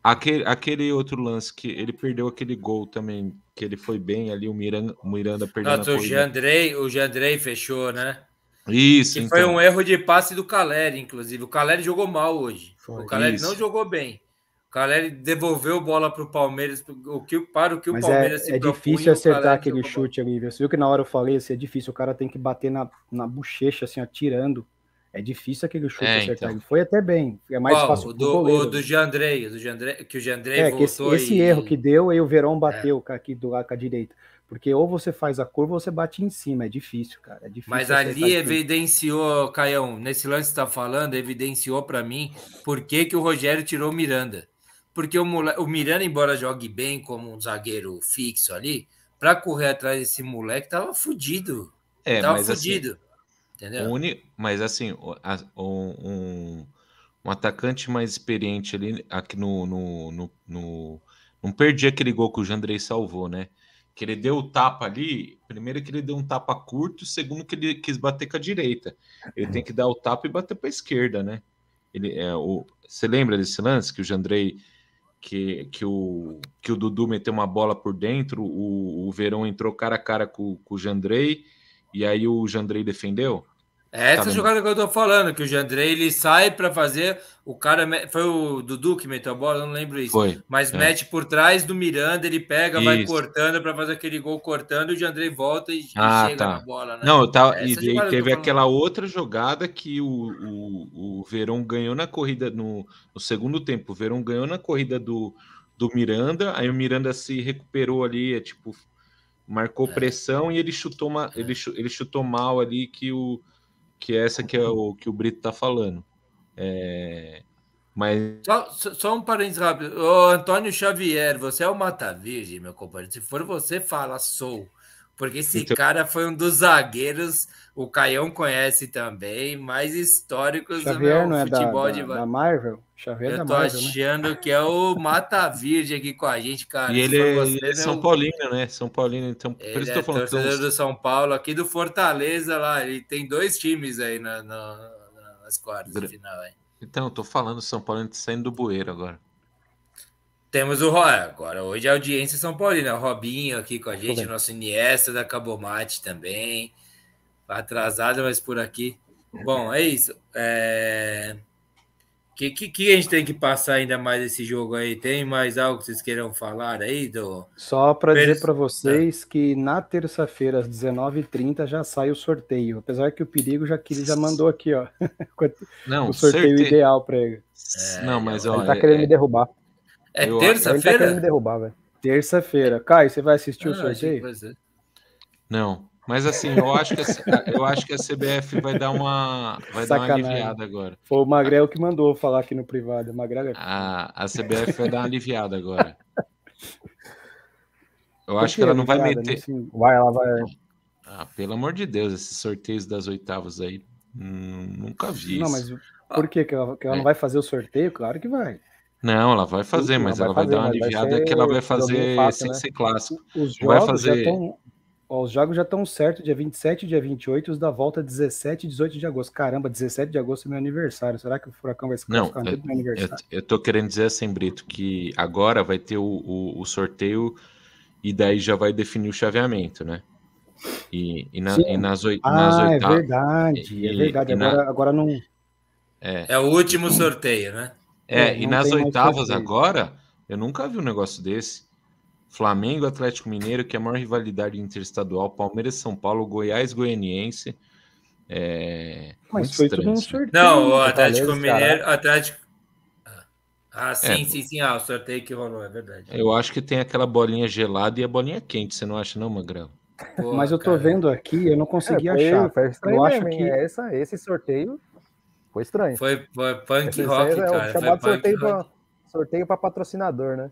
aquele, aquele outro lance que ele perdeu aquele gol também, que ele foi bem ali, o Miranda, o Miranda perdeu Nossa, o Jandrei, o Jandrei fechou, né? Isso, que então. foi um erro de passe do Caleri, inclusive. O Caleri jogou mal hoje. Foi, o Caleri isso. não jogou bem. O Caleri devolveu bola para o Palmeiras, o que, para o que Mas o Palmeiras é, se É difícil acertar aquele chute ali, Você viu que na hora eu falei assim, é difícil, o cara tem que bater na, na bochecha, assim, atirando. É difícil aquele chute é, acertar. Então. Ele foi até bem. É mais Qual? fácil. O do, o do Giandrei, do Giandrei, que o Giandrei é, voltou esse, esse e... erro que deu, aí o Verão bateu é. aqui do lado com a direita. Porque ou você faz a curva ou você bate em cima. É difícil, cara. É difícil Mas ali evidenciou, Caião, nesse lance que você está falando, evidenciou para mim por que, que o Rogério tirou o Miranda. Porque o, o Miranda, embora jogue bem como um zagueiro fixo ali, para correr atrás desse moleque, tava fudido. É, tava mas assim, fudido. Assim, entendeu? Uni, mas assim, um, um, um, atacante mais experiente ali, aqui no, no, no, no não perdi aquele gol que o Jandrei salvou, né? que ele deu o tapa ali, primeiro que ele deu um tapa curto, segundo que ele quis bater com a direita. Ele tem que dar o tapa e bater para a esquerda, né? Ele é o você lembra desse lance que o Jandrei que, que, o, que o Dudu meteu uma bola por dentro, o, o Verão entrou cara a cara com, com o Jandrei, e aí o Jandrei defendeu? É essa tá jogada que eu tô falando, que o Jandrei ele sai para fazer, o cara foi o Dudu que meteu a bola, não lembro isso. Foi, mas é. mete por trás do Miranda, ele pega, isso. vai cortando para fazer aquele gol cortando, e o Jandrei volta e, ah, chega tá. na bola, né? Não, tá, e, e teve aquela outra jogada que o, o, o Verão ganhou na corrida no, no segundo tempo. O Verão ganhou na corrida do, do Miranda, aí o Miranda se recuperou ali, é tipo marcou é. pressão e ele chutou uma, ele, ele chutou mal ali que o que essa que é o que o Brito tá falando. É, mas... Só, só, um parênteses rápido. Ô, Antônio Xavier, você é o Mata Virgem, meu companheiro. Se for você, fala, sou. Porque esse então... cara foi um dos zagueiros, o Caião conhece também, mais históricos Xavier do meu futebol é da, de da, da Marvel? Xavier Eu da tô Marvel, né? achando né? que é o Mata Virgem aqui com a gente, cara. E ele, você, ele é São Paulino, né? São Paulino, então por ele isso é falando. torcedor do São Paulo, aqui do Fortaleza lá. Ele tem dois times aí na, na, nas quartas de final. Aí. Então, eu tô falando São Paulo saindo do bueiro agora. Temos o agora hoje a audiência São Paulina, o Robinho aqui com a gente, o nosso Iniesta da Cabomate também. Atrasado, mas por aqui. Bom, é isso. É... Que, que, que, a gente tem que passar ainda mais esse jogo aí? Tem mais algo que vocês queiram falar aí? Do... Só para dizer para vocês que na terça-feira, às 19h30, já sai o sorteio. Apesar que o perigo já, que ele já mandou aqui, ó. Não, o sorteio certeza. ideal para ele. É, não, mas ó, ele tá querendo é... me derrubar. É terça-feira? Tá me derrubar, velho. Terça-feira. Caio, você vai assistir ah, o sorteio? Não, mas assim, eu acho que a, eu acho que a CBF vai dar uma vai dar uma aliviada agora. Foi o Magrel que mandou falar aqui no privado. Magrel é... a, a CBF vai dar uma aliviada agora. Eu acho que ela não vai meter. Vai, ela vai. Ah, pelo amor de Deus, esses sorteios das oitavas aí, hum, nunca vi. Não, isso. mas por que, que ela, que ela é. não vai fazer o sorteio? Claro que vai. Não, ela vai fazer, mas ela vai, fazer, dar uma aliviada que ela vai fazer fácil, sem né? ser clássico. Os jogos vai fazer... já estão. Os jogos já estão certos, dia 27 e dia 28, os da volta 17 e 18 de agosto. Caramba, 17 de agosto é meu aniversário. Será que o Furacão vai se classificar no meu aniversário? Eu, eu tô querendo dizer assim, Brito, que agora vai ter o, o, o, sorteio e daí já vai definir o chaveamento, né? E, e, na, e nas, oit ah, nas oitavas. É verdade, e, é verdade. Agora, na... agora não. É. é o último sorteio, né? É, e nas oitavas agora, eu nunca vi um negócio desse. Flamengo, Atlético Mineiro, que é a maior rivalidade interestadual, Palmeiras, São Paulo, Goiás, Goianiense. É... Mas foi tudo um sorteio. Não, o Atlético Mineiro, Atlético. Ah, sim, é, sim, sim. Ah, o sorteio que rolou, é verdade. Eu acho que tem aquela bolinha gelada e a bolinha quente, você não acha, não, Magrão? Mas eu tô cara. vendo aqui, eu não consegui é, achar. eu acho que essa, esse sorteio foi estranho. Foi, foi punk Esse rock, é, cara. É chamado sorteio para sorteio para patrocinador, né?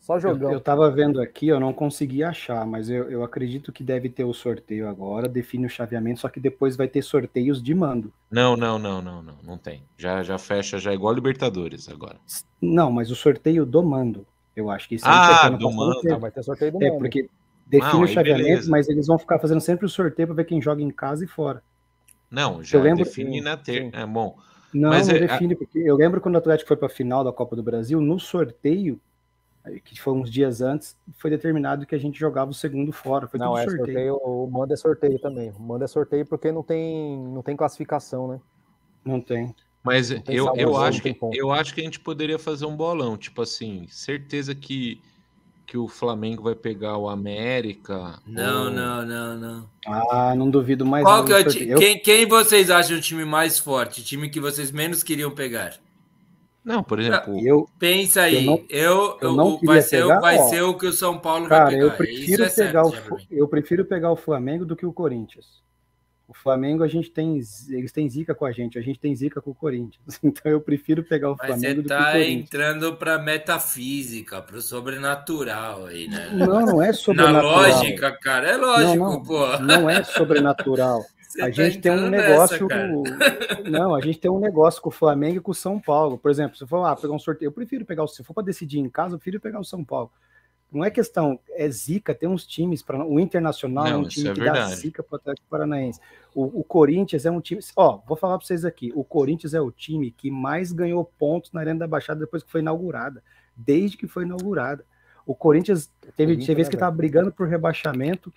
Só jogão. Eu, eu tava vendo aqui, eu não consegui achar, mas eu, eu acredito que deve ter o sorteio agora, define o chaveamento, só que depois vai ter sorteios de mando. Não, não, não, não, não, não tem. Já, já fecha, já é igual Libertadores agora. Não, mas o sorteio do mando, eu acho que isso ah, do mando. Ah, vai ter sorteio do é, mando. É, porque define não, o chaveamento, beleza. mas eles vão ficar fazendo sempre o sorteio para ver quem joga em casa e fora. Não, já eu lembro, define na ter. É bom. Não, mas não é, define, porque eu lembro quando o Atlético foi para a final da Copa do Brasil, no sorteio que foi uns dias antes, foi determinado que a gente jogava o segundo fora. Foi não, é sorteio. sorteio. O manda é sorteio também. O manda é sorteio porque não tem, não tem classificação, né? Não tem. Mas tem eu, eu, acho que, eu acho que a gente poderia fazer um bolão, tipo assim, certeza que, que o Flamengo vai pegar o América. Não, ou... não, não, não. Ah, não duvido mais. Qual que é o quem, quem vocês acham o time mais forte? O time que vocês menos queriam pegar? Não, por exemplo. Eu, Pensa aí, eu, não, eu, eu não vai, ser, pegar, vai ó, ser o que o São Paulo cara, vai pegar. Eu prefiro, é pegar certo, o, eu prefiro pegar o Flamengo do que o Corinthians. O Flamengo, a gente tem. Eles têm zica com a gente, a gente tem zica com o Corinthians. Então eu prefiro pegar o Mas Flamengo do tá que o tá Corinthians. entrando para metafísica, para o sobrenatural aí, né? Não, não é sobrenatural. Na lógica, cara, é lógico, não, não, pô. Não é sobrenatural. Você a tá gente tem um negócio. Não, a gente tem um negócio com o Flamengo e com o São Paulo. Por exemplo, se for ah, pegar um sorteio, eu prefiro pegar o. Se for para decidir em casa, eu prefiro pegar o São Paulo. Não é questão, é zica, tem uns times para o Internacional não, é um time é que verdade. dá zica para o Atlético Paranaense. O, o, Corinthians é um time, ó, vou falar para vocês aqui, o Corinthians é o time que mais ganhou pontos na Arena da Baixada depois que foi inaugurada, desde que foi inaugurada. O Corinthians teve, teve vezes que estava brigando por rebaixamento,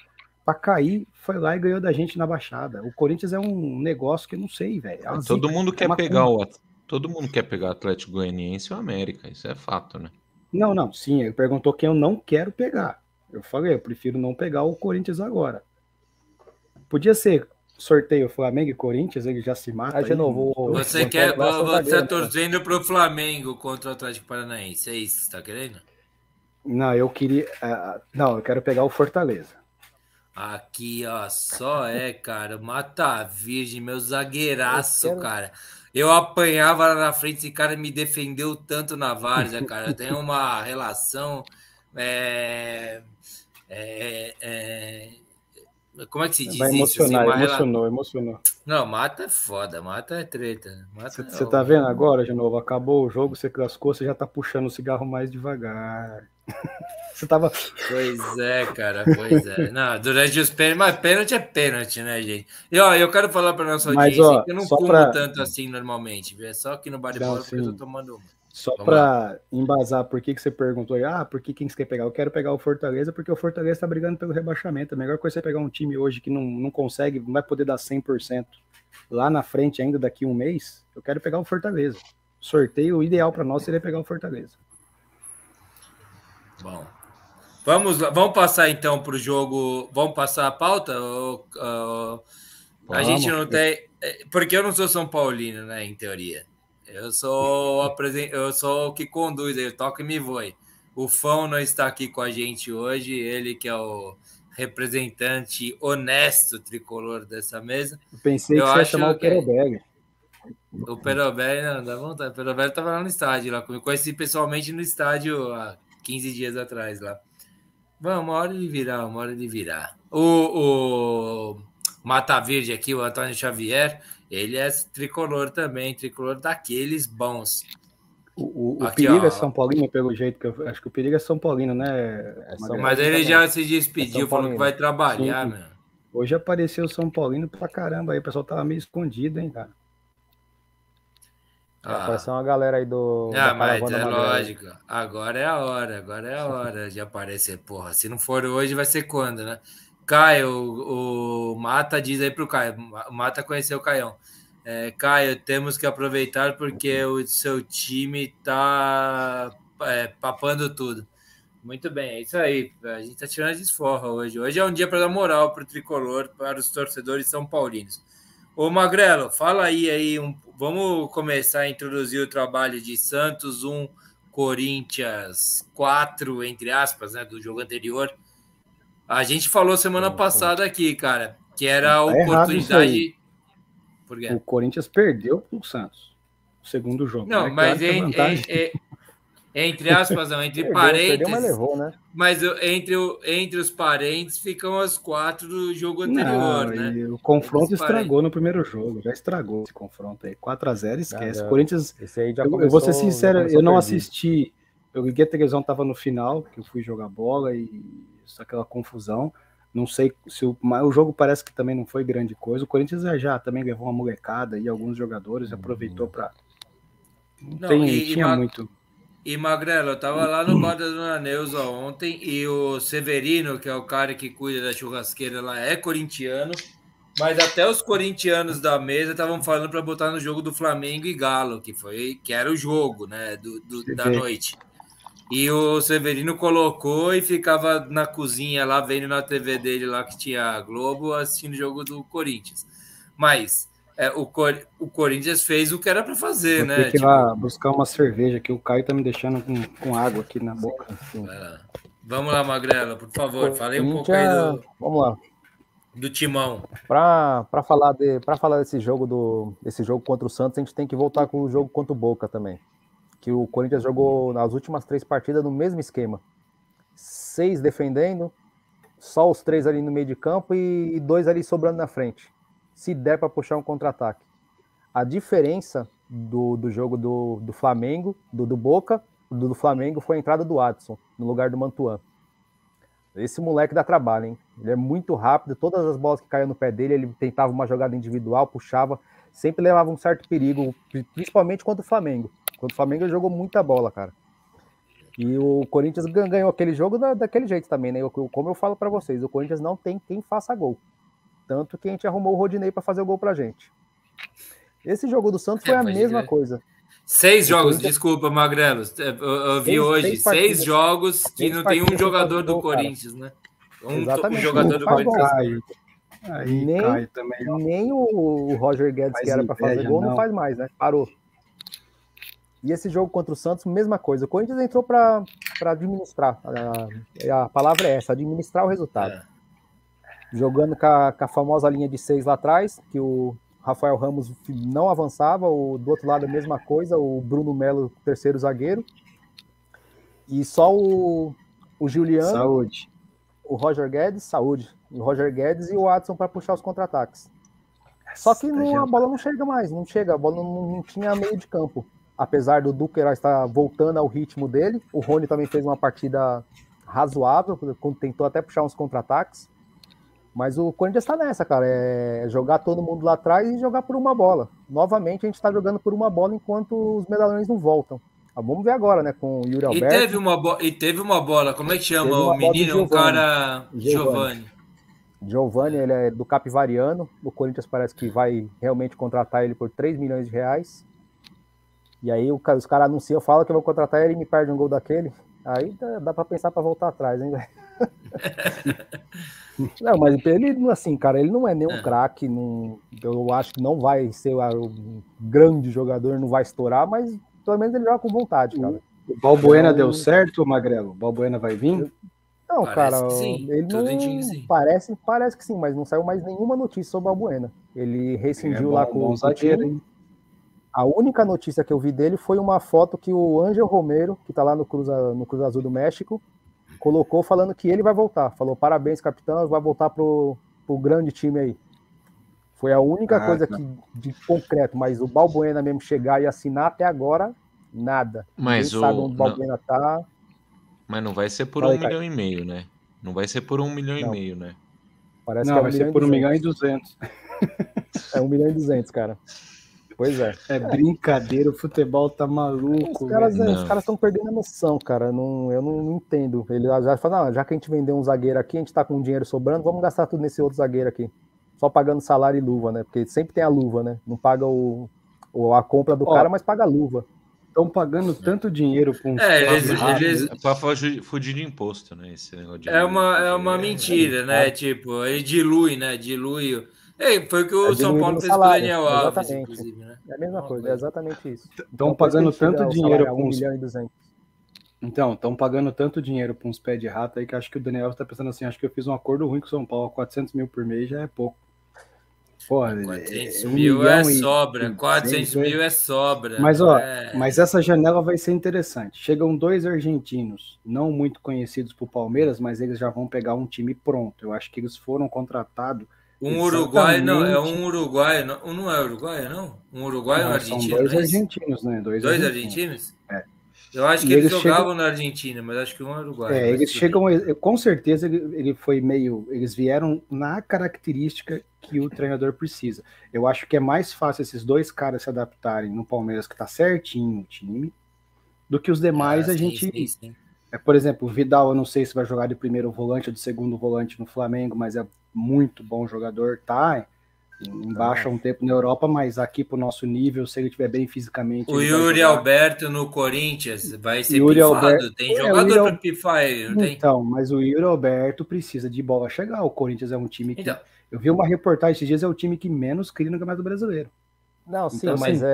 para cair, foi lá e ganhou da gente na Baixada. O Corinthians é um negócio que eu não sei, velho. É todo mundo quer pegar o todo mundo quer pegar o Atlético Goianiense ou América, isso é fato, né? Não, não, sim, ele perguntou quem eu não quero pegar. Eu falei, eu prefiro não pegar o Corinthians agora. Podia ser sorteio Flamengo e Corinthians, ele já se mata. Ah, de novo, você quer, você tá torcendo para o Flamengo contra o Atlético Paranaense, é isso que você tá querendo? Não, eu queria. Uh, não, eu quero pegar o Fortaleza. Aqui, ó, só é, cara, mata virgem, meu zagueiraço, eu quero... cara. Eu apanhava lá na frente, esse cara me defendeu tanto na várzea, cara. Tem uma relação. É, é, é, como é que se diz Vai isso? Assim, emocionou, emocionou. Não, mata é foda, mata é treta. Você é tá vendo agora, de novo? Acabou o jogo, você cascou, você já tá puxando o cigarro mais devagar. Você tava. Pois é, cara, pois é. Não, durante os pênaltis, mas pênalti é pênalti, né, gente? E ó, eu quero falar para nossa audiência ó, que eu não fumo pra... tanto assim normalmente, é só aqui no bar de bola porque eu tô tomando uma. Só para embasar, por que, que você perguntou aí? Ah, por que quem você quer pegar? Eu quero pegar o Fortaleza porque o Fortaleza está brigando pelo rebaixamento. A melhor coisa é pegar um time hoje que não, não consegue, não vai poder dar 100% lá na frente ainda daqui um mês. Eu quero pegar o Fortaleza. Sorteio ideal para nós seria pegar o Fortaleza. Bom, vamos, vamos passar então para o jogo. Vamos passar a pauta? Ou, a gente não tem. É, porque eu não sou São Paulino, né? Em teoria. Eu sou, apresen... eu sou o que conduz, ele toca e me voe. O Fão não está aqui com a gente hoje, ele que é o representante honesto tricolor dessa mesa. Eu pensei eu que você ia chamar o Perobeg. O Perobeg, não, dá vontade. O Perobeg estava lá no estádio, lá comigo. Conheci pessoalmente no estádio há 15 dias atrás lá. Vamos, uma hora de virar, uma hora de virar. O, o Mata Verde aqui, o Antônio Xavier, ele é tricolor também, tricolor daqueles bons. O, o, aqui, Perigo ó, é São Paulino, pelo jeito que eu acho que o Perigo é São Paulino, né? É São mas ele já se despediu, é falou que vai trabalhar, Sim. meu. Hoje apareceu São Paulino pra caramba aí, o pessoal tava meio escondido, hein, cara. Ah. Apareceu uma galera aí do. Ah, mas é lógico. Agora é a hora, agora é a hora de aparecer. Porra, se não for hoje, vai ser quando, né? Caio, o, Mata diz aí pro Caio. O Mata conheceu o Caião. É, Caio, temos que aproveitar porque o seu time tá é, papando tudo. Muito bem, é isso aí. A gente tá tirando a desforra hoje. Hoje é um dia para dar moral pro tricolor, para os torcedores são paulinos. Ô Magrelo, fala aí, aí um, vamos começar a introduzir o trabalho de Santos 1, Corinthians 4, entre aspas, né, do jogo anterior. A gente falou semana passada aqui, cara, que era a tá oportunidade. O Corinthians perdeu para o Santos, o segundo jogo. Não, né? mas claro é, é, é, Entre aspas, não, entre perdeu, parênteses. Perdeu, mas levou, né? Mas entre, entre os parentes ficam as quatro do jogo anterior, não, né? O confronto estragou no primeiro jogo, já estragou esse confronto aí. 4x0, esquece. Ah, Corinthians. Começou, eu, vou ser sincero, eu não assisti. Eu liguei a televisão, tava no final, que eu fui jogar bola e isso, aquela confusão. Não sei se o, o jogo parece que também não foi grande coisa. O Corinthians já também levou uma molecada e alguns jogadores aproveitou para. Não, tem, e, tinha e muito. E Magrelo, eu tava lá no bar da Dona Neuza ontem e o Severino, que é o cara que cuida da churrasqueira lá, é corintiano. Mas até os corintianos da mesa estavam falando para botar no jogo do Flamengo e Galo, que foi que era o jogo, né, do, do da noite. E o Severino colocou e ficava na cozinha lá, vendo na TV dele lá que tinha Globo, assistindo o jogo do Corinthians. Mas é, o, Cor o Corinthians fez o que era para fazer, Vou né? Tem que tipo... lá buscar uma cerveja, que o Caio tá me deixando com, com água aqui na boca. Vamos lá, Magrela, por favor, falei um pouco aí do. Vamos lá. Do timão. Para falar, de, falar desse jogo do desse jogo contra o Santos, a gente tem que voltar com o jogo contra o Boca também que o Corinthians jogou nas últimas três partidas no mesmo esquema. Seis defendendo, só os três ali no meio de campo e, dois ali sobrando na frente. Se der para puxar um contra-ataque. A diferença do, do jogo do, do Flamengo, do, do Boca, do, do Flamengo foi a entrada do Adson no lugar do Mantuan. Esse moleque dá trabalho, hein? Ele é muito rápido, todas as bolas que caíam no pé dele, ele tentava uma jogada individual, puxava, sempre levava um certo perigo, principalmente contra o Flamengo. Quando o Flamengo jogou muita bola, cara. E o Corinthians ganhou aquele jogo da, daquele jeito também, né? Eu, como eu falo para vocês, o Corinthians não tem quem faça gol. Tanto que a gente arrumou o Rodinei para fazer o gol pra gente. Esse jogo do Santos foi é, a mesma coisa. Seis jogos, desculpa, Magrelo. É, eu, eu vi seis, hoje seis, seis jogos que não tem um jogador do Corinthians, né? Um, um jogador do Corinthians. Aí, nem, também, nem o Roger Guedes, que era para fazer gol, não. não faz mais, né? Parou. E esse jogo contra o Santos, mesma coisa. O Corinthians entrou para administrar. A, a, palavra é essa, administrar o resultado. É. Jogando com a, com a, famosa linha de seis lá atrás, que o Rafael Ramos não avançava, o, do outro lado a mesma coisa, o Bruno Melo, terceiro zagueiro. E só o, o Juliano. Saúde. O Roger Guedes, saúde. O Roger Guedes e o Watson para puxar os contra-ataques. Só que não, a bola não chega mais, não chega, a bola não, não tinha meio de campo apesar do Duque estar voltando ao ritmo dele. O Rony também fez uma partida razoável, tentou até puxar uns contra-ataques. Mas o Corinthians está nessa, cara. É jogar todo mundo lá atrás e jogar por uma bola. Novamente, a gente está jogando por uma bola enquanto os medalhões não voltam. Ah, vamos ver agora, né? Com o Yuri Alberto. E teve uma, e teve uma bola, como é que chama o menino? O cara. Giovanni. Giovanni, ele é do Capivariano. O Corinthians parece que vai realmente contratar ele por 3 milhões de reais. E aí os caras anunciam, falam que vão contratar ele e me perde um gol daquele. Aí dá, dá para pensar para voltar atrás, hein, velho? não, mas ele, assim, cara, ele não é nenhum é. craque. Eu acho que não vai ser um grande jogador, não vai estourar, mas pelo menos ele joga com vontade, cara. O Balbuena então, deu certo, Magrelo? O Balbuena vai vir? Não, parece cara, ele não... parece, parece que sim, mas não saiu mais nenhuma notícia sobre o Balbuena. Ele rescindiu é bom, lá com o zagueiro, hein? A única notícia que eu vi dele foi uma foto que o Ângel Romero, que está lá no Cruz, no Cruz Azul do México, colocou falando que ele vai voltar. Falou: parabéns, capitão, vai voltar pro, pro grande time aí. Foi a única ah, coisa que, de concreto, mas o Balbuena mesmo chegar e assinar até agora, nada. Mas o... sabe onde o Balbuena não... tá. Mas não vai ser por Falei, um cara. milhão e meio, né? Não vai ser por um milhão não. e meio, né? Parece não, que é um vai ser por um milhão e duzentos. É um milhão e duzentos, cara. Pois é. É brincadeira, o futebol tá maluco. Os caras é, estão perdendo a noção, cara. Não, eu não, não entendo. Ele já fala, já que a gente vendeu um zagueiro aqui, a gente tá com dinheiro sobrando, vamos gastar tudo nesse outro zagueiro aqui. Só pagando salário e luva, né? Porque sempre tem a luva, né? Não paga o, a compra do Ó, cara, mas paga a luva. Estão pagando tanto dinheiro com é, eles, eles... É pra fugir de imposto, né? Esse de é uma, é uma mentira, né? É. Tipo, ele dilui, né? Dilui é, foi o que o é São Paulo fez com o Daniel Alves, inclusive, né? É a mesma coisa, é exatamente isso. Estão pagando tanto dinheiro com um milhão e duzentos. Então, estão pagando tanto dinheiro para uns pés de rato aí que acho que o Daniel está pensando assim: acho que eu fiz um acordo ruim com o São Paulo, 400 mil por mês já é pouco. Pô, 400 é, um mil é sobra, 400 mil é sobra. Mas, ó, é... mas essa janela vai ser interessante. Chegam dois argentinos, não muito conhecidos por Palmeiras, mas eles já vão pegar um time pronto. Eu acho que eles foram contratados. Um Uruguai, não, é um Uruguai, não, não é Uruguai, não? Um Uruguai ou um argentino? São dois argentinos, né? Dois, dois argentinos? argentinos? É. Eu acho que eles, eles jogavam chegam... na Argentina, mas acho que um é Uruguai. É, eles chegam, com certeza ele, ele foi meio, eles vieram na característica que o treinador precisa. Eu acho que é mais fácil esses dois caras se adaptarem no Palmeiras que tá certinho o time, do que os demais ah, a gente. Sim, sim. É, por exemplo, o Vidal, eu não sei se vai jogar de primeiro volante ou de segundo volante no Flamengo, mas é muito bom jogador, tá? embaixo há um tempo na Europa, mas aqui para o nosso nível, se ele estiver bem fisicamente. O Yuri Alberto no Corinthians vai ser Yuri pifado. Alberto, tem é, jogador para pifar ele, não tem? Então, mas o Yuri Alberto precisa de bola chegar. O Corinthians é um time que. Então. Eu vi uma reportagem esses dias, é o time que menos cria no Campeonato Brasileiro. Não, sim, então, mas assim, é,